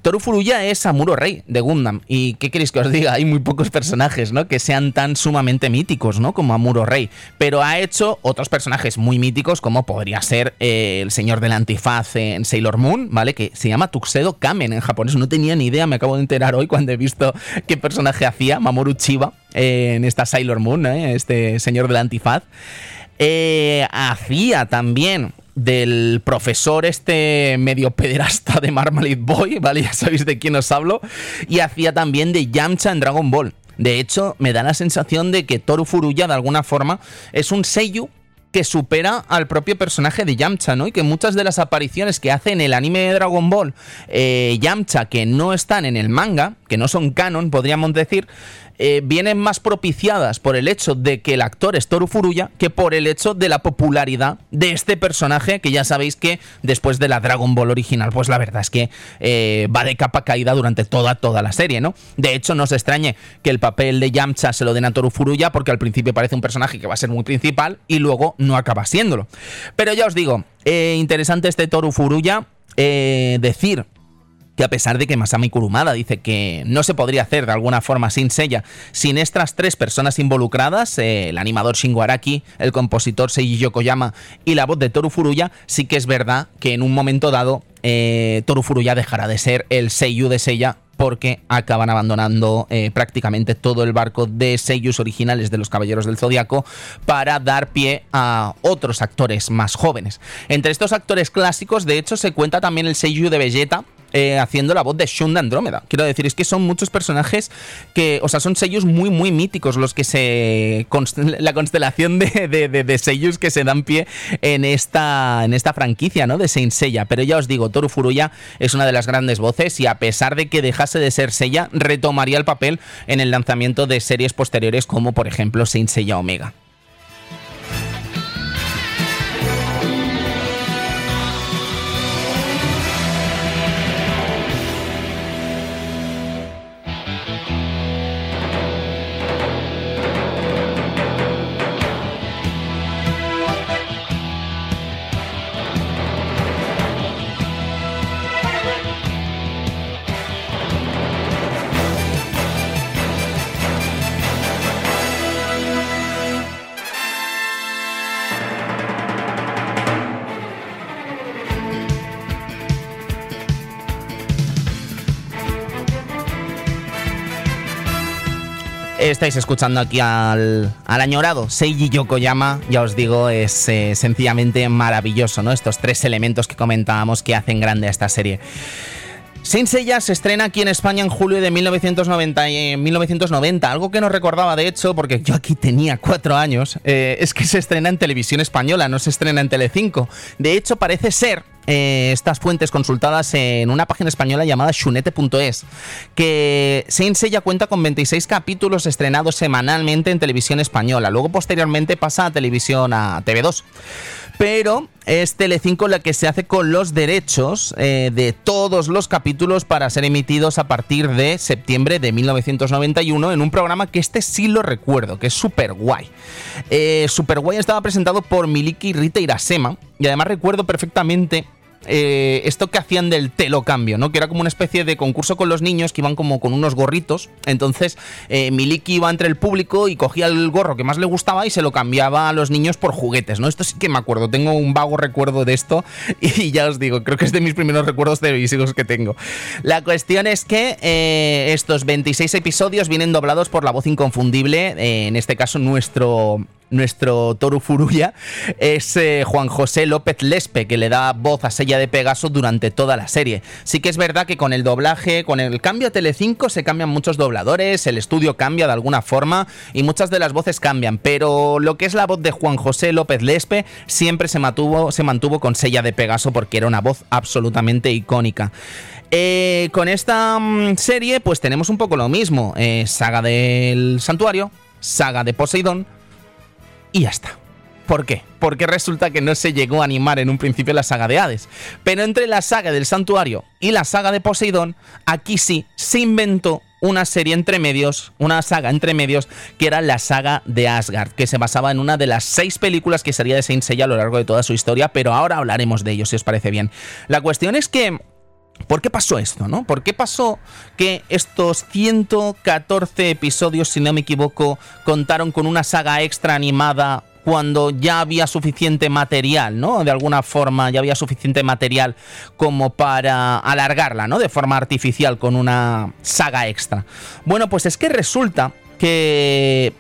Toru Furuya es Amuro Rey de Gundam. ¿Y qué queréis que os diga? Hay muy pocos personajes, ¿no? Que sean tan sumamente míticos, ¿no? Como Amuro Rey. Pero ha hecho otros personajes muy míticos, como podría ser eh, el señor del antifaz en Sailor Moon, ¿vale? Que se llama Tuxedo Kamen en japonés. No tenía ni idea, me acabo de enterar hoy cuando he visto qué personaje hacía Mamoru Chiba eh, en esta Sailor Moon, ¿eh? Este señor del antifaz. Eh, hacía también del profesor este medio pederasta de Marmalade Boy, ¿vale? Ya sabéis de quién os hablo. Y hacía también de Yamcha en Dragon Ball. De hecho, me da la sensación de que Toru Furuya, de alguna forma, es un Seiyu que supera al propio personaje de Yamcha, ¿no? Y que muchas de las apariciones que hace en el anime de Dragon Ball eh, Yamcha, que no están en el manga, que no son canon, podríamos decir, eh, vienen más propiciadas por el hecho de que el actor es Toru Furuya que por el hecho de la popularidad de este personaje que ya sabéis que después de la Dragon Ball original pues la verdad es que eh, va de capa caída durante toda toda la serie ¿no? de hecho no se extrañe que el papel de Yamcha se lo den a Toru Furuya porque al principio parece un personaje que va a ser muy principal y luego no acaba siéndolo pero ya os digo eh, interesante este Toru Furuya decir que a pesar de que Masami Kurumada dice que no se podría hacer de alguna forma sin Seiya, sin estas tres personas involucradas, eh, el animador Shingo Araki, el compositor Seiji Yokoyama y la voz de Toru Furuya, sí que es verdad que en un momento dado eh, Toru Furuya dejará de ser el Seiyu de Seiya porque acaban abandonando eh, prácticamente todo el barco de seiyus originales de los Caballeros del Zodiaco para dar pie a otros actores más jóvenes. Entre estos actores clásicos, de hecho, se cuenta también el seiyu de Vegeta, eh, haciendo la voz de Shun Andrómeda. Quiero decir, es que son muchos personajes que, o sea, son sellos muy, muy míticos los que se. la constelación de, de, sellos que se dan pie en esta, en esta franquicia, ¿no? De Saint Seiya. Pero ya os digo, Toru Furuya es una de las grandes voces y a pesar de que dejase de ser Seiya, retomaría el papel en el lanzamiento de series posteriores como, por ejemplo, Saint Seiya Omega. Estáis escuchando aquí al, al añorado Seiji Yokoyama, ya os digo, es eh, sencillamente maravilloso, ¿no? Estos tres elementos que comentábamos que hacen grande a esta serie. Saint Seiya se estrena aquí en España en julio de 1990, eh, 1990 algo que no recordaba de hecho, porque yo aquí tenía cuatro años, eh, es que se estrena en televisión española, no se estrena en Telecinco. De hecho, parece ser eh, estas fuentes consultadas en una página española llamada shunete.es, que Saint Seiya cuenta con 26 capítulos estrenados semanalmente en televisión española. Luego, posteriormente, pasa a televisión a TV2 pero es Telecinco la que se hace con los derechos eh, de todos los capítulos para ser emitidos a partir de septiembre de 1991 en un programa que este sí lo recuerdo, que es Super Guay. Eh, Super Guay estaba presentado por Miliki Rita Irasema y además recuerdo perfectamente eh, esto que hacían del telo cambio, ¿no? Que era como una especie de concurso con los niños que iban como con unos gorritos. Entonces, eh, Miliki iba entre el público y cogía el gorro que más le gustaba y se lo cambiaba a los niños por juguetes, ¿no? Esto sí que me acuerdo, tengo un vago recuerdo de esto y ya os digo, creo que es de mis primeros recuerdos televisivos que tengo. La cuestión es que eh, estos 26 episodios vienen doblados por la voz inconfundible, en este caso nuestro nuestro Toru Furuya es eh, Juan José López Lespe, que le da voz a Sella de Pegaso durante toda la serie. Sí que es verdad que con el doblaje, con el cambio a Telecinco, se cambian muchos dobladores, el estudio cambia de alguna forma y muchas de las voces cambian, pero lo que es la voz de Juan José López Lespe siempre se mantuvo, se mantuvo con Sella de Pegaso porque era una voz absolutamente icónica. Eh, con esta mm, serie, pues tenemos un poco lo mismo: eh, saga del santuario, saga de Poseidón, y ya está. ¿Por qué? Porque resulta que no se llegó a animar en un principio la saga de Hades. Pero entre la saga del santuario y la saga de Poseidón, aquí sí se inventó una serie entre medios, una saga entre medios, que era la saga de Asgard, que se basaba en una de las seis películas que sería de Saint Seiya a lo largo de toda su historia, pero ahora hablaremos de ello, si os parece bien. La cuestión es que ¿Por qué pasó esto, no? ¿Por qué pasó que estos 114 episodios, si no me equivoco, contaron con una saga extra animada cuando ya había suficiente material, ¿no? De alguna forma ya había suficiente material como para alargarla, ¿no? De forma artificial con una saga extra. Bueno, pues es que resulta que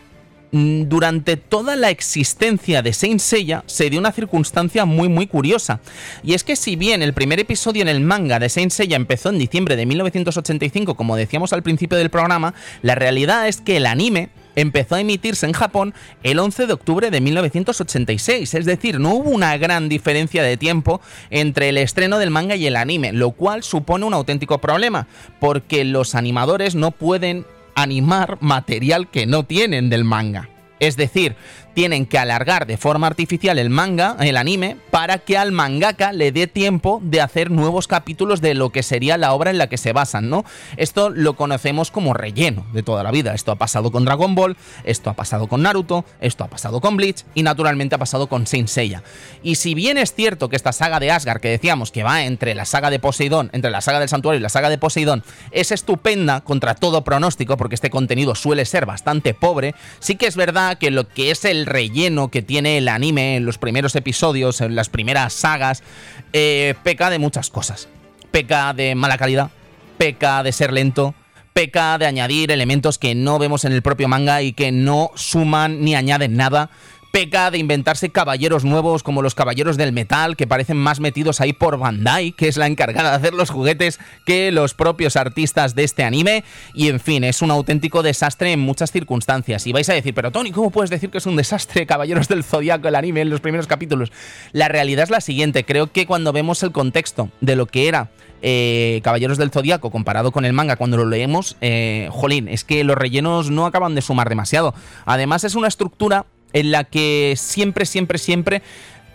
durante toda la existencia de Saint Seiya se dio una circunstancia muy muy curiosa. Y es que si bien el primer episodio en el manga de Saint Seiya empezó en diciembre de 1985, como decíamos al principio del programa, la realidad es que el anime empezó a emitirse en Japón el 11 de octubre de 1986. Es decir, no hubo una gran diferencia de tiempo entre el estreno del manga y el anime, lo cual supone un auténtico problema, porque los animadores no pueden animar material que no tienen del manga. Es decir, tienen que alargar de forma artificial el manga, el anime, para que al mangaka le dé tiempo de hacer nuevos capítulos de lo que sería la obra en la que se basan, ¿no? Esto lo conocemos como relleno de toda la vida. Esto ha pasado con Dragon Ball, esto ha pasado con Naruto, esto ha pasado con Bleach y naturalmente ha pasado con Saint Seiya. Y si bien es cierto que esta saga de Asgard, que decíamos que va entre la saga de Poseidón, entre la saga del santuario y la saga de Poseidón, es estupenda contra todo pronóstico, porque este contenido suele ser bastante pobre, sí que es verdad que lo que es el relleno que tiene el anime en los primeros episodios, en las primeras sagas, eh, peca de muchas cosas. Peca de mala calidad, peca de ser lento, peca de añadir elementos que no vemos en el propio manga y que no suman ni añaden nada. Peca de inventarse caballeros nuevos como los caballeros del metal, que parecen más metidos ahí por Bandai, que es la encargada de hacer los juguetes, que los propios artistas de este anime. Y en fin, es un auténtico desastre en muchas circunstancias. Y vais a decir, pero Tony, ¿cómo puedes decir que es un desastre Caballeros del Zodiaco el anime en los primeros capítulos? La realidad es la siguiente, creo que cuando vemos el contexto de lo que era eh, Caballeros del Zodiaco comparado con el manga cuando lo leemos, eh, jolín, es que los rellenos no acaban de sumar demasiado. Además es una estructura en la que siempre, siempre, siempre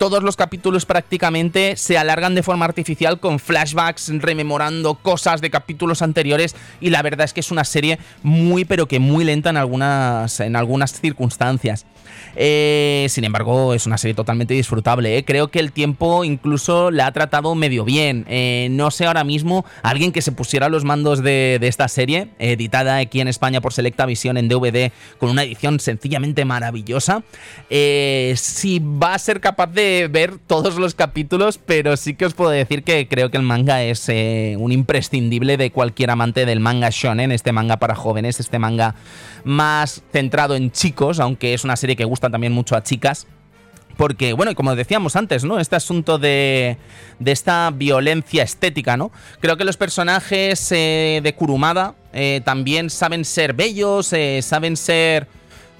todos los capítulos prácticamente se alargan de forma artificial con flashbacks rememorando cosas de capítulos anteriores y la verdad es que es una serie muy pero que muy lenta en algunas, en algunas circunstancias. Eh, sin embargo, es una serie totalmente disfrutable. ¿eh? Creo que el tiempo incluso la ha tratado medio bien. Eh, no sé ahora mismo alguien que se pusiera los mandos de, de esta serie, editada aquí en España por Selecta Visión en DVD, con una edición sencillamente maravillosa. eh, si va a ser capaz de ver todos los capítulos, pero sí que os puedo decir que creo que el manga es eh, un imprescindible de cualquier amante del manga shonen, este manga para jóvenes, este manga más centrado en chicos, aunque es una serie que gusta también mucho a chicas porque, bueno, como decíamos antes, ¿no? Este asunto de, de esta violencia estética, ¿no? Creo que los personajes eh, de Kurumada eh, también saben ser bellos, saben ser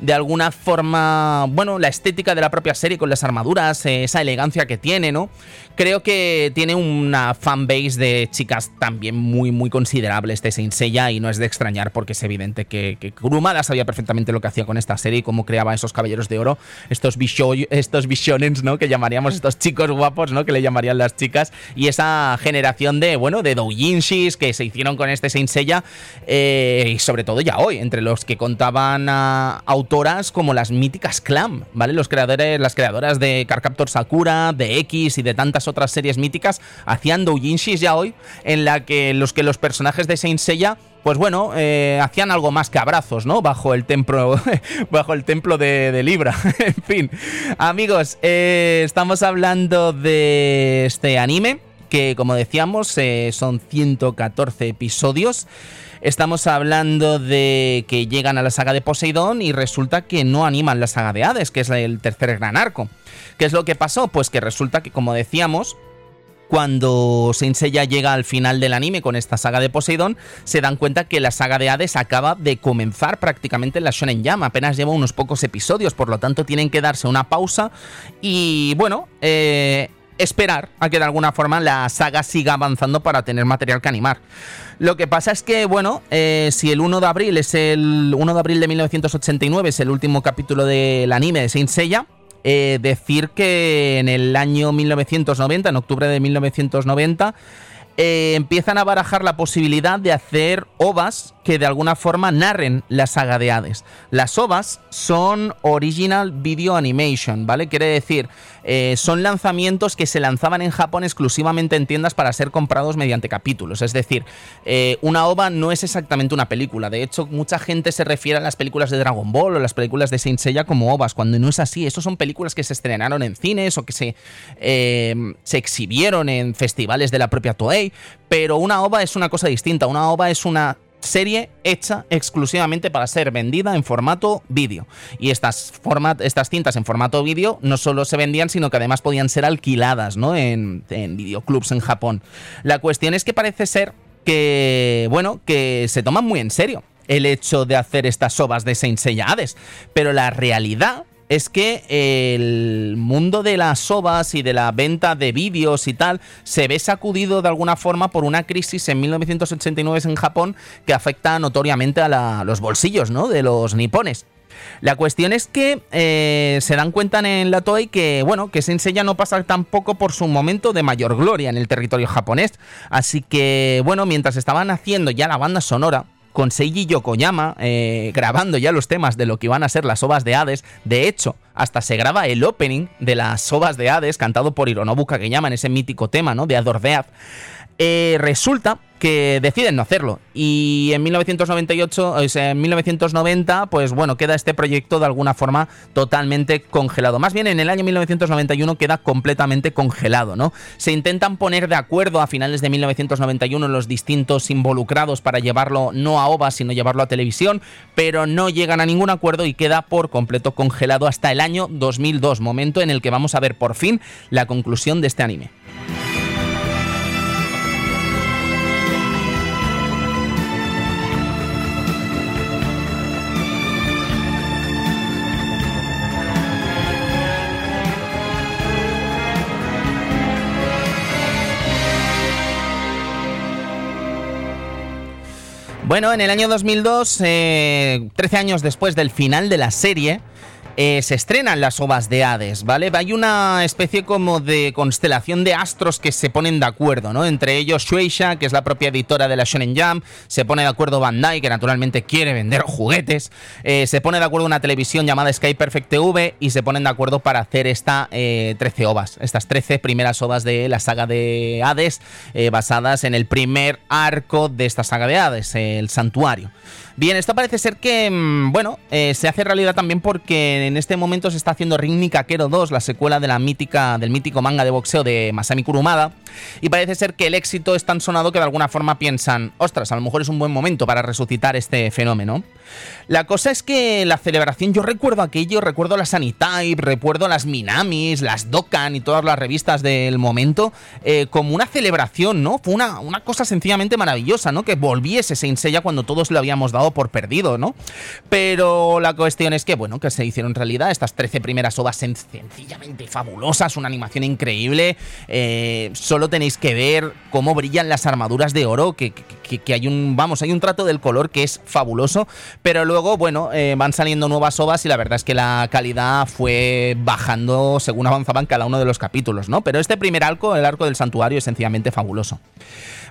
de alguna forma, bueno, la estética de la propia serie con las armaduras, esa elegancia que tiene, ¿no? Creo que tiene una fanbase de chicas también muy, muy considerable este Saint Seiya y no es de extrañar porque es evidente que, que Kurumada sabía perfectamente lo que hacía con esta serie y cómo creaba esos caballeros de oro, estos, bisho, estos visionens, ¿no? Que llamaríamos estos chicos guapos, ¿no? Que le llamarían las chicas y esa generación de, bueno, de doujinshis que se hicieron con este Saint Seiya eh, y sobre todo ya hoy, entre los que contaban a autoras como las míticas Clam, ¿vale? Los creadores, las creadoras de Carcaptor Sakura, de X y de tantas otras series míticas hacían doujinshis ya hoy en la que los que los personajes de Saint Seiya pues bueno, eh, hacían algo más que abrazos, ¿no? Bajo el templo, bajo el templo de, Libra. en fin, amigos, eh, estamos hablando de este anime que, como decíamos, eh, son 114 episodios. Estamos hablando de que llegan a la saga de Poseidón y resulta que no animan la saga de Hades, que es el tercer gran arco. ¿Qué es lo que pasó? Pues que resulta que, como decíamos, cuando Saint Seiya llega al final del anime con esta saga de Poseidón, se dan cuenta que la saga de Hades acaba de comenzar prácticamente en la Shonen Jam, apenas lleva unos pocos episodios, por lo tanto tienen que darse una pausa y bueno, eh, esperar a que de alguna forma la saga siga avanzando para tener material que animar. Lo que pasa es que, bueno, eh, si el 1 de abril es el 1 de abril de 1989, es el último capítulo del anime de Saint Seiya, eh, decir que en el año 1990, en octubre de 1990, eh, empiezan a barajar la posibilidad de hacer ovas que de alguna forma narren la saga de Hades. Las ovas son Original Video Animation, ¿vale? Quiere decir, eh, son lanzamientos que se lanzaban en Japón exclusivamente en tiendas para ser comprados mediante capítulos. Es decir, eh, una ova no es exactamente una película. De hecho, mucha gente se refiere a las películas de Dragon Ball o las películas de Saint Seiya como ovas, cuando no es así. Estos son películas que se estrenaron en cines o que se, eh, se exhibieron en festivales de la propia Toei. Pero una ova es una cosa distinta. Una ova es una serie hecha exclusivamente para ser vendida en formato vídeo. Y estas, estas cintas en formato vídeo no solo se vendían, sino que además podían ser alquiladas ¿no? en, en videoclubs en Japón. La cuestión es que parece ser que, bueno, que se toman muy en serio el hecho de hacer estas ovas de Saint Seiya. Pero la realidad es que el mundo de las ovas y de la venta de vídeos y tal se ve sacudido de alguna forma por una crisis en 1989 en Japón que afecta notoriamente a los bolsillos ¿no? de los nipones. La cuestión es que eh, se dan cuenta en la Toei que, bueno, que Senseiya no pasa tampoco por su momento de mayor gloria en el territorio japonés. Así que, bueno, mientras estaban haciendo ya la banda sonora, con Seiji Yokoyama eh, grabando ya los temas de lo que iban a ser las ovas de Hades. De hecho, hasta se graba el opening de las ovas de Hades, cantado por Hironobu Kageyama en ese mítico tema, ¿no? De Ador. Eh, resulta que deciden no hacerlo. Y en 1998, o sea, en 1990, pues bueno, queda este proyecto de alguna forma totalmente congelado. Más bien en el año 1991 queda completamente congelado, ¿no? Se intentan poner de acuerdo a finales de 1991 los distintos involucrados para llevarlo no a OVA, sino llevarlo a televisión, pero no llegan a ningún acuerdo y queda por completo congelado hasta el año 2002, momento en el que vamos a ver por fin la conclusión de este anime. Bueno, en el año 2002, 13 eh, años después del final de la serie, eh, se estrenan las ovas de Hades, ¿vale? Hay una especie como de constelación de astros que se ponen de acuerdo, ¿no? Entre ellos Shueisha, que es la propia editora de la Shonen Jump, se pone de acuerdo Bandai, que naturalmente quiere vender juguetes, eh, se pone de acuerdo una televisión llamada Sky Perfect TV y se ponen de acuerdo para hacer esta 13 eh, ovas, estas 13 primeras ovas de la saga de Hades, basadas en el primer arco de esta saga de Hades, el santuario. Bien, esto parece ser que, mm, bueno, eh, se hace realidad también porque en este momento se está haciendo Ring Nikakero 2, la secuela de la mítica, del mítico manga de boxeo de Masami Kurumada, y parece ser que el éxito es tan sonado que de alguna forma piensan, ostras, a lo mejor es un buen momento para resucitar este fenómeno. La cosa es que la celebración, yo recuerdo aquello, recuerdo la Sanitype, recuerdo las Minamis, las Dokkan y todas las revistas del momento, eh, como una celebración, ¿no? Fue una, una cosa sencillamente maravillosa, ¿no? Que volviese Saint Seiya cuando todos lo habíamos dado por perdido, ¿no? Pero la cuestión es que, bueno, que se hicieron realidad estas 13 primeras ovas sencillamente fabulosas, una animación increíble, eh, solo tenéis que ver cómo brillan las armaduras de oro, que hay un, vamos, hay un trato del color que es fabuloso, pero luego, bueno, eh, van saliendo nuevas ovas y la verdad es que la calidad fue bajando según avanzaban cada uno de los capítulos, ¿no? Pero este primer arco, el arco del santuario, es sencillamente fabuloso.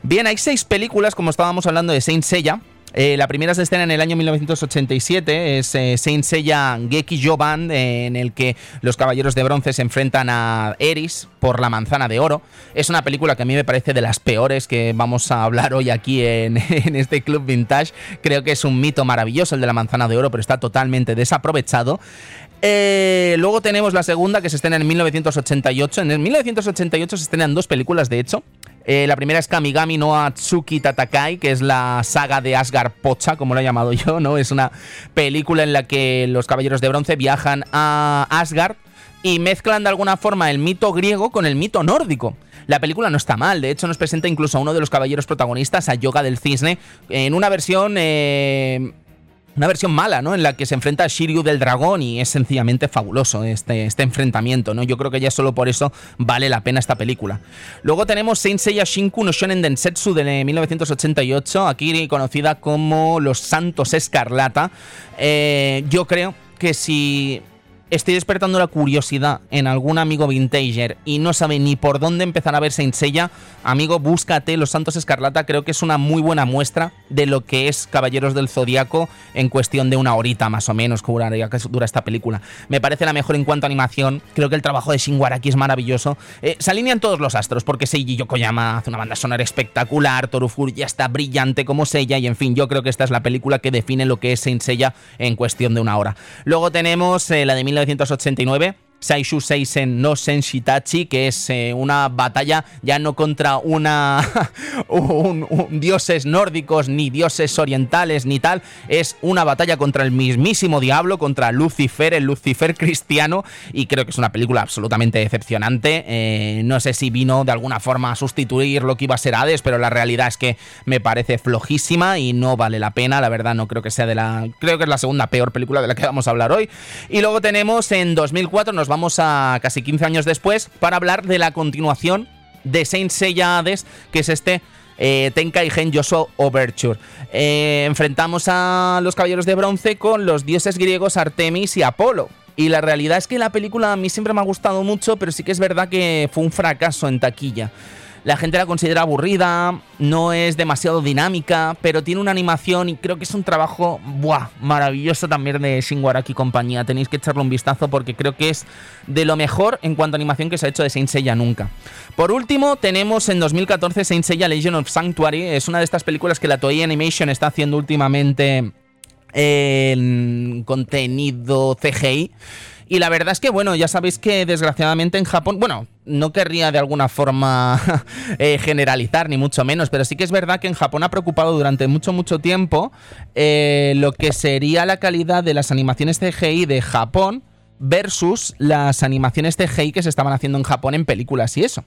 Bien, hay seis películas, como estábamos hablando de Saint Seiya, eh, la primera se estrena en el año 1987, es eh, Saint Seiya Geki Joban, eh, en el que los caballeros de bronce se enfrentan a Eris por la manzana de oro. Es una película que a mí me parece de las peores que vamos a hablar hoy aquí en, este Club Vintage. Creo que es un mito maravilloso el de la manzana de oro, pero está totalmente desaprovechado. Eh, luego tenemos la segunda que se estrena en 1988. En el 1988 se estrenan dos películas, de hecho. Eh, la primera es Kamigami no Atsuki Tatakai, que es la saga de Asgard Pocha, como lo he llamado yo, ¿no? Es una película en la que los caballeros de bronce viajan a Asgard y mezclan de alguna forma el mito griego con el mito nórdico. La película no está mal, de hecho nos presenta incluso a uno de los caballeros protagonistas, a Yoga del Cisne, en una versión eh, una versión mala, ¿no? En la que se enfrenta a Shiryu del dragón y es sencillamente fabuloso este, este enfrentamiento, ¿no? Yo creo que ya solo por eso vale la pena esta película. Luego tenemos Saint Seiya Shinku no Shonen Densetsu de 1988, aquí conocida como Los Santos Escarlata. Eh, yo creo que si estoy despertando la curiosidad en algún amigo vintager y no sabe ni por dónde empezar a ver Saint Seiya, amigo, búscate Los Santos Escarlata. Creo que es una muy buena muestra de lo que es Caballeros del Zodiaco en cuestión de una horita más o menos que dura, esta película. Me parece la mejor en cuanto a animación. Creo que el trabajo de Shinwaraki es maravilloso. Eh, se alinean todos los astros porque Seiji Yokoyama hace una banda sonora espectacular. Torufur ya está brillante como Seiya y en fin, yo creo que esta es la película que define lo que es Saint Seiya en cuestión de una hora. Luego tenemos eh, la de 1989. Saishu Seisen no Senshitachi, que es eh, una batalla ya no contra una un, un dioses nórdicos, ni dioses orientales, ni tal, es una batalla contra el mismísimo diablo, contra Lucifer, el Lucifer cristiano, y creo que es una película absolutamente decepcionante. Eh, no sé si vino de alguna forma a sustituir lo que iba a ser Hades, pero la realidad es que me parece flojísima y no vale la pena, la verdad no creo que sea de la... Creo que es la segunda peor película de la que vamos a hablar hoy. Y luego tenemos en 2004, nos vamos a casi 15 años después para hablar de la continuación de Saint Seiya Hades, que es este eh, Tenkai Gen Yoso Overture. Eh, enfrentamos a los caballeros de bronce con los dioses griegos Artemis y Apolo. Y la realidad es que la película a mí siempre me ha gustado mucho, pero sí que es verdad que fue un fracaso en taquilla. La gente la considera aburrida, no es demasiado dinámica, pero tiene una animación y creo que es un trabajo buah, maravilloso también de Shinwaraki y compañía. Tenéis que echarle un vistazo porque creo que es de lo mejor en cuanto a animación que se ha hecho de Saint Seiya nunca. Por último, tenemos en 2014 Saint Seiya Legion of Sanctuary. Es una de estas películas que la Toei Animation está haciendo últimamente en contenido CGI. Y la verdad es que, bueno, ya sabéis que desgraciadamente en Japón, bueno, no querría de alguna forma eh, generalizar, ni mucho menos, pero sí que es verdad que en Japón ha preocupado durante mucho, mucho tiempo eh, lo que sería la calidad de las animaciones CGI de Japón versus las animaciones CGI que se estaban haciendo en Japón en películas y eso.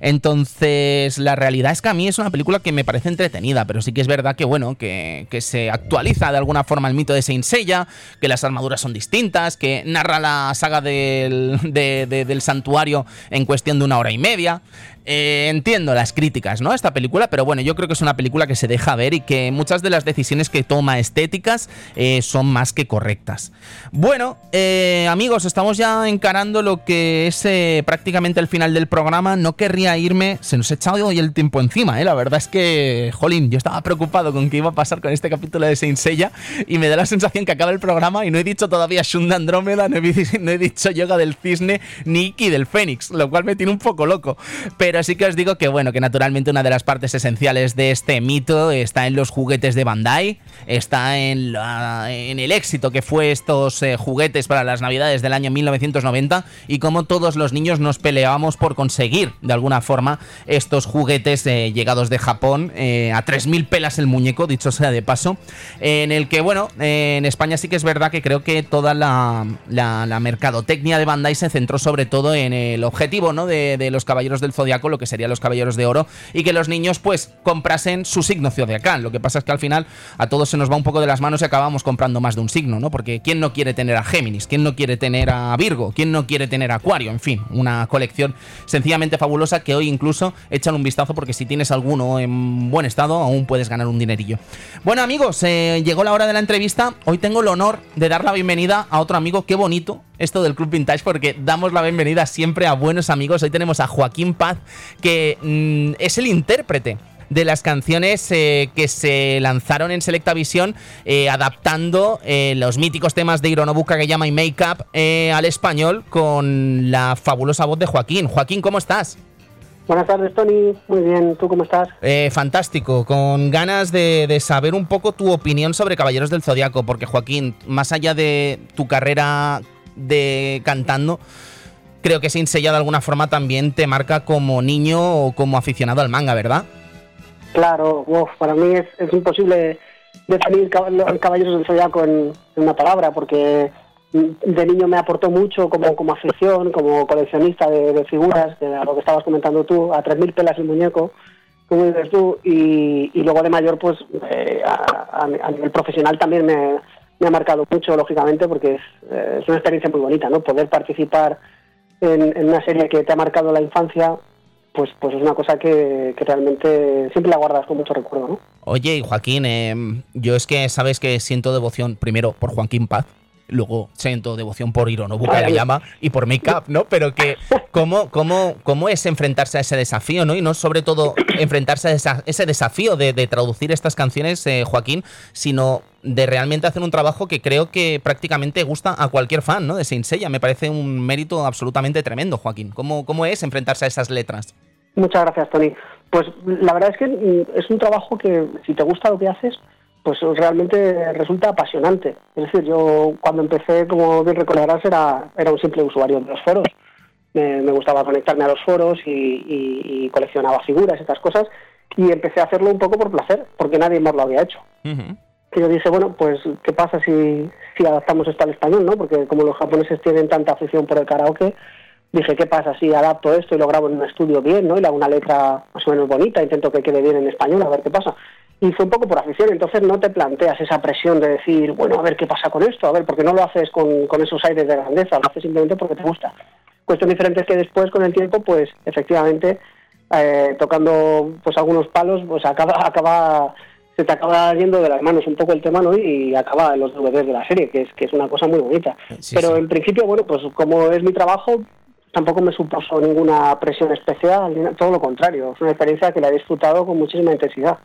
Entonces, la realidad es que a mí es una película que me parece entretenida, pero sí que es verdad que, bueno, que, que se actualiza de alguna forma el mito de Saint Seiya, que las armaduras son distintas, que narra la saga del, de, de, del santuario en cuestión de una hora y media. Eh, entiendo las críticas, ¿no? A esta película, pero bueno, yo creo que es una película que se deja ver y que muchas de las decisiones que toma estéticas eh, son más que correctas. Bueno, eh, amigos, estamos ya encarando lo que es prácticamente el final del programa. No querría irme, se nos ha echado hoy el tiempo encima, ¿eh? La verdad es que, jolín, yo estaba preocupado con qué iba a pasar con este capítulo de Saint Seiya y me da la sensación que acaba el programa y no he dicho todavía Shunda Andrómeda, no he, no he dicho Yoga del Cisne, ni Iki del Fénix, lo cual me tiene un poco loco. Pero Pero sí que os digo que, bueno, que naturalmente una de las partes esenciales de este mito está en los juguetes de Bandai, está en, el éxito que fue estos eh, juguetes para las navidades del año 1990 y cómo todos los niños nos peleábamos por conseguir, de alguna forma, estos juguetes eh, llegados de Japón eh, a 3.000 pelas el muñeco, dicho sea de paso, en el que, bueno, en España sí que es verdad que creo que toda la, la, mercadotecnia de Bandai se centró sobre todo en el objetivo, ¿no? De, de los caballeros del zodiaco, lo que serían los caballeros de oro, y que los niños, pues, comprasen su signo zodiacal. Lo que pasa es que al final a todos se nos va un poco de las manos y acabamos comprando más de un signo, ¿no? Porque ¿quién no quiere tener a Géminis? ¿Quién no quiere tener a Virgo? ¿Quién no quiere tener a Acuario? En fin, una colección sencillamente fabulosa que hoy incluso echan un vistazo porque si tienes alguno en buen estado aún puedes ganar un dinerillo. Bueno amigos, eh, llegó la hora de la entrevista. Hoy tengo el honor de dar la bienvenida a otro amigo. Qué bonito esto del Club Vintage porque damos la bienvenida siempre a buenos amigos. Hoy tenemos a Joaquín Paz que mm, es el intérprete de las canciones eh, que se lanzaron en Selecta Visión, eh, adaptando eh, los míticos temas de Hironobu Kageyama y Make Up al español con la fabulosa voz de Joaquín. Joaquín, ¿cómo estás? Buenas tardes, Tony. Muy bien, ¿tú cómo estás? fantástico, con ganas de, de, saber un poco tu opinión sobre Caballeros del Zodiaco, porque Joaquín, más allá de tu carrera de cantando, creo que Sella de alguna forma también te marca como niño o como aficionado al manga, ¿verdad? Claro, para mí es, imposible definir el Caballeros del Zodiaco en, una palabra, porque de niño me aportó mucho como, como afición, como coleccionista de, figuras, de lo que estabas comentando tú, a 3.000 pelas y muñeco, como dices tú, y, luego de mayor, pues eh, a, nivel profesional también me, ha marcado mucho, lógicamente, porque es, una experiencia muy bonita, ¿no? Poder participar en, en, una serie que te ha marcado la infancia, pues, pues es una cosa que, realmente siempre la guardas con mucho recuerdo, ¿no? Oye, Joaquín, em, yo es que sabes que siento devoción primero por Joaquín Paz, luego siento devoción por Hironobu Kageyama y por Make Up, ¿no? Pero que cómo, cómo, cómo es enfrentarse a ese desafío, ¿no? Y no sobre todo enfrentarse a ese desafío de, traducir estas canciones, eh, Joaquín, sino de realmente hacer un trabajo que creo que prácticamente gusta a cualquier fan, ¿no? De Saint Seiya. Me parece un mérito absolutamente tremendo, Joaquín. ¿Cómo, cómo es enfrentarse a esas letras? Muchas gracias, Tony. Pues la verdad es que mm, es un trabajo que, si te gusta lo que haces, pues realmente resulta apasionante. Es decir, yo cuando empecé, como bien recordarás, era, era un simple usuario de los foros. Me, gustaba conectarme a los foros y, coleccionaba figuras, estas cosas, y empecé a hacerlo un poco por placer, porque nadie más lo había hecho. Y yo dije, bueno, pues, ¿qué pasa si, si adaptamos esto al español, no? Porque como los japoneses tienen tanta afición por el karaoke, dije, ¿qué pasa si adapto esto y lo grabo en un estudio bien, ¿no? Y le hago una letra más o menos bonita, intento que quede bien en español, a ver qué pasa. Y fue un poco por afición, entonces no te planteas esa presión de decir, bueno, a ver qué pasa con esto, a ver, porque no lo haces con, con esos aires de grandeza, lo haces simplemente porque te gusta. Cuestión diferente es que después, con el tiempo, pues efectivamente, eh, tocando pues algunos palos, pues acaba, acaba se te acaba yendo de las manos un poco el tema ¿no? y acaba en los DVDs de la serie, que es, que es una cosa muy bonita. Pero en principio, bueno, pues como es mi trabajo, tampoco me supuso ninguna presión especial, todo lo contrario, es una experiencia que la he disfrutado con muchísima intensidad.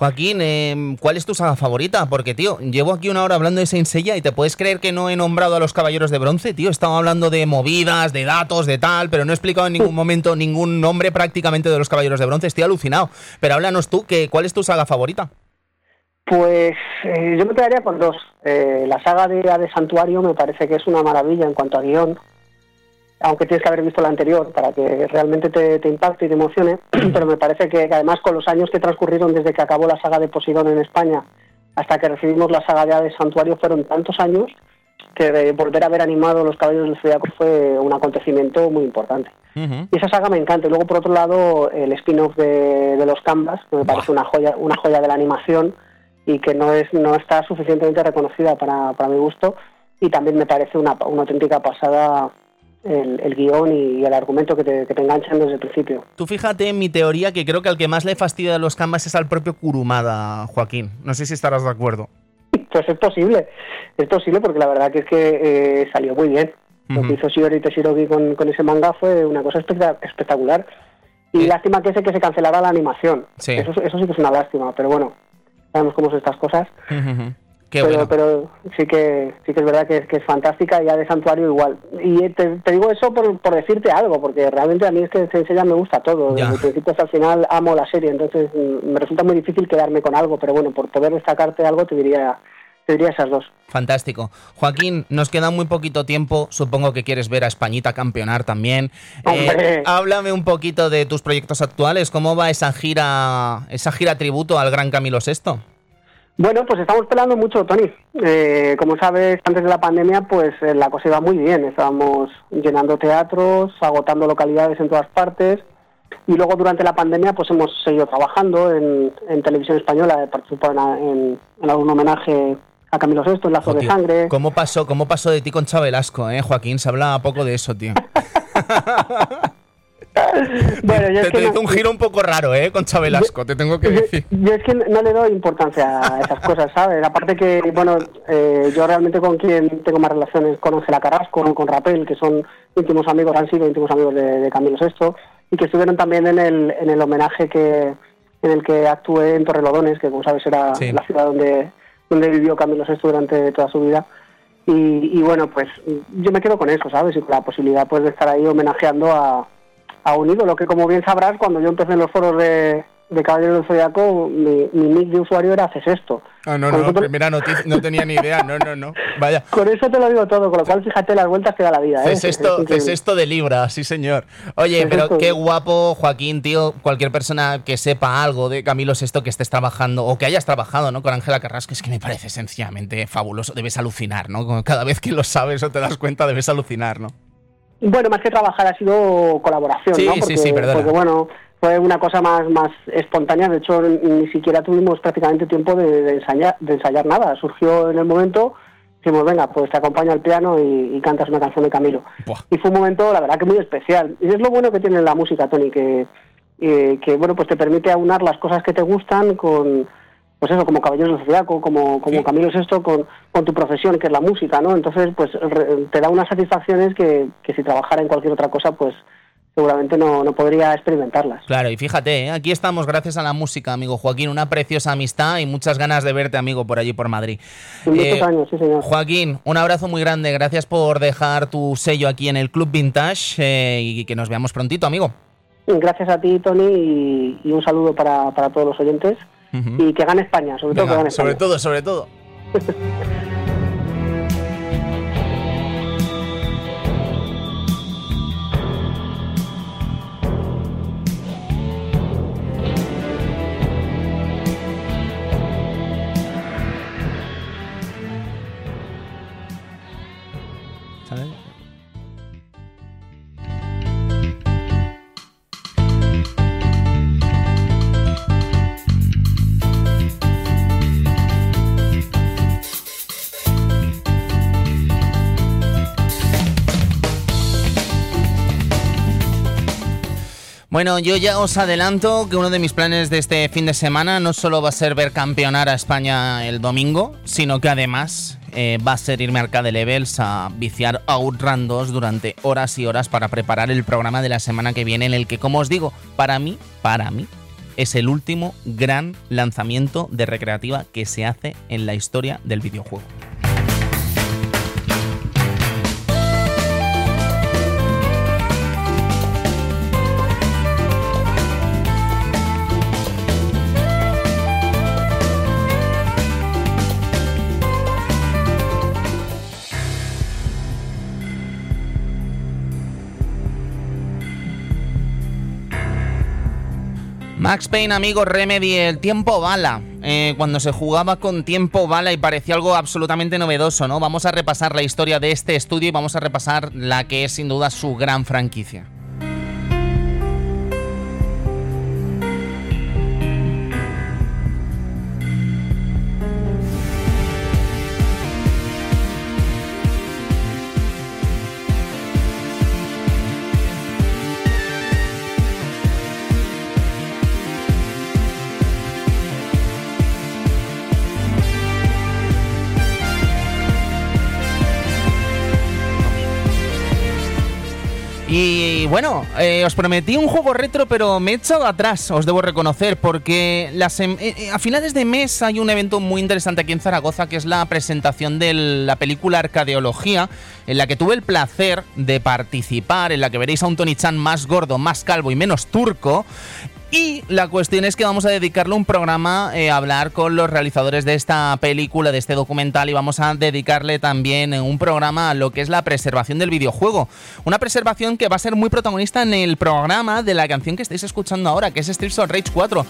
Joaquín, em, ¿cuál es tu saga favorita? Porque, tío, llevo aquí una hora hablando de Saint Seiya y te puedes creer que no he nombrado a los Caballeros de Bronce, tío. Estaba hablando de movidas, de datos, de tal, pero no he explicado en ningún momento ningún nombre prácticamente de los Caballeros de Bronce. Estoy alucinado. Pero háblanos tú, que, ¿cuál es tu saga favorita? Pues eh, yo me quedaría con dos. Eh, la saga de, de Santuario me parece que es una maravilla en cuanto a guion aunque tienes que haber visto la anterior para que realmente te, impacte y te emocione, pero me parece que, además con los años que transcurrieron desde que acabó la saga de Poseidón en España hasta que recibimos la saga de Santuario fueron tantos años que volver a haber animado Los Caballos del Zodiaco fue un acontecimiento muy importante. Y esa saga me encanta. Y luego, por otro lado, el spin-off de, Los Canvas, que me parece una joya, una joya de la animación y que no, es, no está suficientemente reconocida para, para mi gusto. Y también me parece una, una auténtica pasada el, guion y, el argumento que te, que te, enganchan desde el principio. Tú fíjate en mi teoría que creo que al que más le fastidia los canvas es al propio Kurumada, Joaquín. No sé si estarás de acuerdo. Pues es posible, es posible porque la verdad que es que eh, salió muy bien. Lo que hizo Shiori Teshirogi con, con ese manga fue una cosa espectacular. Y lástima que ese que se cancelara la animación. Eso, eso sí que es una lástima, pero bueno, sabemos cómo son estas cosas. Qué pero, bueno. pero sí que sí que es verdad que es, que es fantástica y ya de santuario igual. Y te, te digo eso por, por decirte algo, porque realmente a mí es que enseña me gusta todo. Ya. Desde el principio hasta el final amo la serie, entonces mm, me resulta muy difícil quedarme con algo, pero bueno, por poder destacarte algo te diría, te diría esas dos. Fantástico. Joaquín, nos queda muy poquito tiempo. Supongo que quieres ver a Españita campeonar también. Eh, háblame un poquito de tus proyectos actuales. ¿Cómo va esa gira, esa gira tributo al gran Camilo VI? Bueno, pues estamos peleando mucho, Tony. Eh, como sabes, antes de la pandemia, pues eh, la cosa iba muy bien. Estábamos llenando teatros, agotando localidades en todas partes. Y luego durante la pandemia, pues hemos seguido trabajando en, en televisión española. He participado en, en- en algún homenaje a Camilo VI, en Lazos de Sangre. ¿Cómo pasó, ¿Cómo pasó de ti con Chabelasco, eh, Joaquín? Se habla poco de eso, tío. Bueno, yo es te que te no- hizo un giro un poco raro, ¿eh? Con Chabelasco, te tengo que Yo, decir. yo es que no le doy importancia a esas cosas, ¿sabes? Aparte que, bueno, eh, yo realmente con quien tengo más relaciones con Ángela Carrasco, con Rapel, que son íntimos amigos, han sido íntimos amigos de, de Camilo VI, y que estuvieron también en el, en el homenaje que en el que actué en Torrelodones, que como sabes era Sí. la ciudad donde, donde vivió Camilo VI durante toda su vida. Y, y bueno, pues yo me quedo con eso, ¿sabes? Y con la posibilidad pues de estar ahí homenajeando a, a un ídolo que como bien sabrás, cuando yo empecé en los foros de, de Caballero del Zodiaco, mi, mi nick de usuario era Haces esto. Ah, no, Con no, nosotros- primera noticia, no tenía ni idea, no, no, no. Vaya. Con eso te lo digo todo, con lo cual fíjate las vueltas que da la vida. ¿eh? Es esto, Es increíble. es esto de Libra, sí señor. Oye, pero qué guapo, Joaquín, tío. Cualquier persona que sepa algo de Camilo VI, que estés trabajando o que hayas trabajado, ¿no? Con Ángela Carrasco, es que me parece sencillamente fabuloso. Debes alucinar, ¿no? Cada vez que lo sabes o te das cuenta, debes alucinar, ¿no? Bueno, más que trabajar ha sido colaboración, Sí, ¿no? sí, Porque, sí, perdona. porque, bueno, fue una cosa más, más espontánea. De hecho, ni, siquiera tuvimos prácticamente tiempo de, de ensayar, de ensayar nada. Surgió en el momento, dijimos, venga, pues te acompaño al piano y, y cantas una canción de Camilo. Buah. Y fue un momento, la verdad, que muy especial. Y es lo bueno que tiene la música, Tony, que, eh, que bueno, pues te permite aunar las cosas que te gustan con, pues eso, como Caballeros del Zodiaco, como, como Sí. Camilo VI, con, con tu profesión, que es la música, ¿no? Entonces, pues re- te da unas satisfacciones que, que si trabajara en cualquier otra cosa, pues seguramente no, no podría experimentarlas. Claro, y fíjate, ¿eh? aquí estamos gracias a la música, amigo Joaquín. Una preciosa amistad y muchas ganas de verte, amigo, por allí, por Madrid. Muchos Eh, años, sí, señor. Joaquín, un abrazo muy grande. Gracias por dejar tu sello aquí en el Club Vintage eh, y que nos veamos prontito, amigo. Gracias a ti, Tony, y, y un saludo para, para todos los oyentes. Y que gane España, sobre todo que gane sobre todo, sobre todo. Bueno, yo ya os adelanto que uno de mis planes de este fin de semana no solo va a ser ver campeonar a España el domingo, sino que además eh, va a ser irme a Arcade Levels a viciar Outrun 2 durante horas y horas para preparar el programa de la semana que viene, en el que, como os digo, para mí, para mí, es el último gran lanzamiento de recreativa que se hace en la historia del videojuego. Max Payne, amigos, Remedy, el tiempo bala. Eh, cuando se jugaba con tiempo bala y parecía algo absolutamente novedoso, ¿no? Vamos a repasar la historia de este estudio y vamos a repasar la que es sin duda su gran franquicia. Bueno, eh, os prometí un juego retro, pero me he echado atrás, os debo reconocer, porque las, em- eh, eh, a finales de mes hay un evento muy interesante aquí en Zaragoza, que es la presentación de la película Arcadeología, en la que tuve el placer de participar, en la que veréis a un Tony Chan más gordo, más calvo y menos turco. Y la cuestión es que vamos a dedicarle un programa eh, a hablar con los realizadores de esta película, de este documental, y vamos a dedicarle también eh, un programa a lo que es la preservación del videojuego. Una preservación que va a ser muy protagonista en el programa de la canción que estáis escuchando ahora, que es Streets of Rage 4.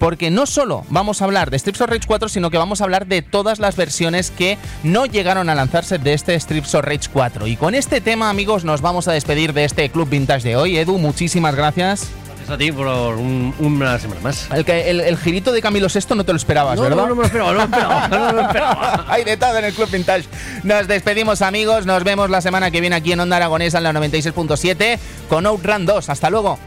Porque no solo vamos a hablar de Streets of Rage 4, sino que vamos a hablar de todas las versiones que no llegaron a lanzarse de este Streets of Rage 4. Y con este tema, amigos, nos vamos a despedir de este Club Vintage de hoy. Edu, muchísimas gracias. Gracias a ti por un- una semana más. El, que- el, el girito de Camilo VI no te lo esperabas, No, ¿verdad? no, no me lo esperaba, no me lo esperaba, no me lo esperaba. Hay de todo en el Club Vintage. Nos despedimos, amigos. Nos vemos la semana que viene aquí en Onda Aragonesa en la 96.7 con Outrun 2. Hasta luego.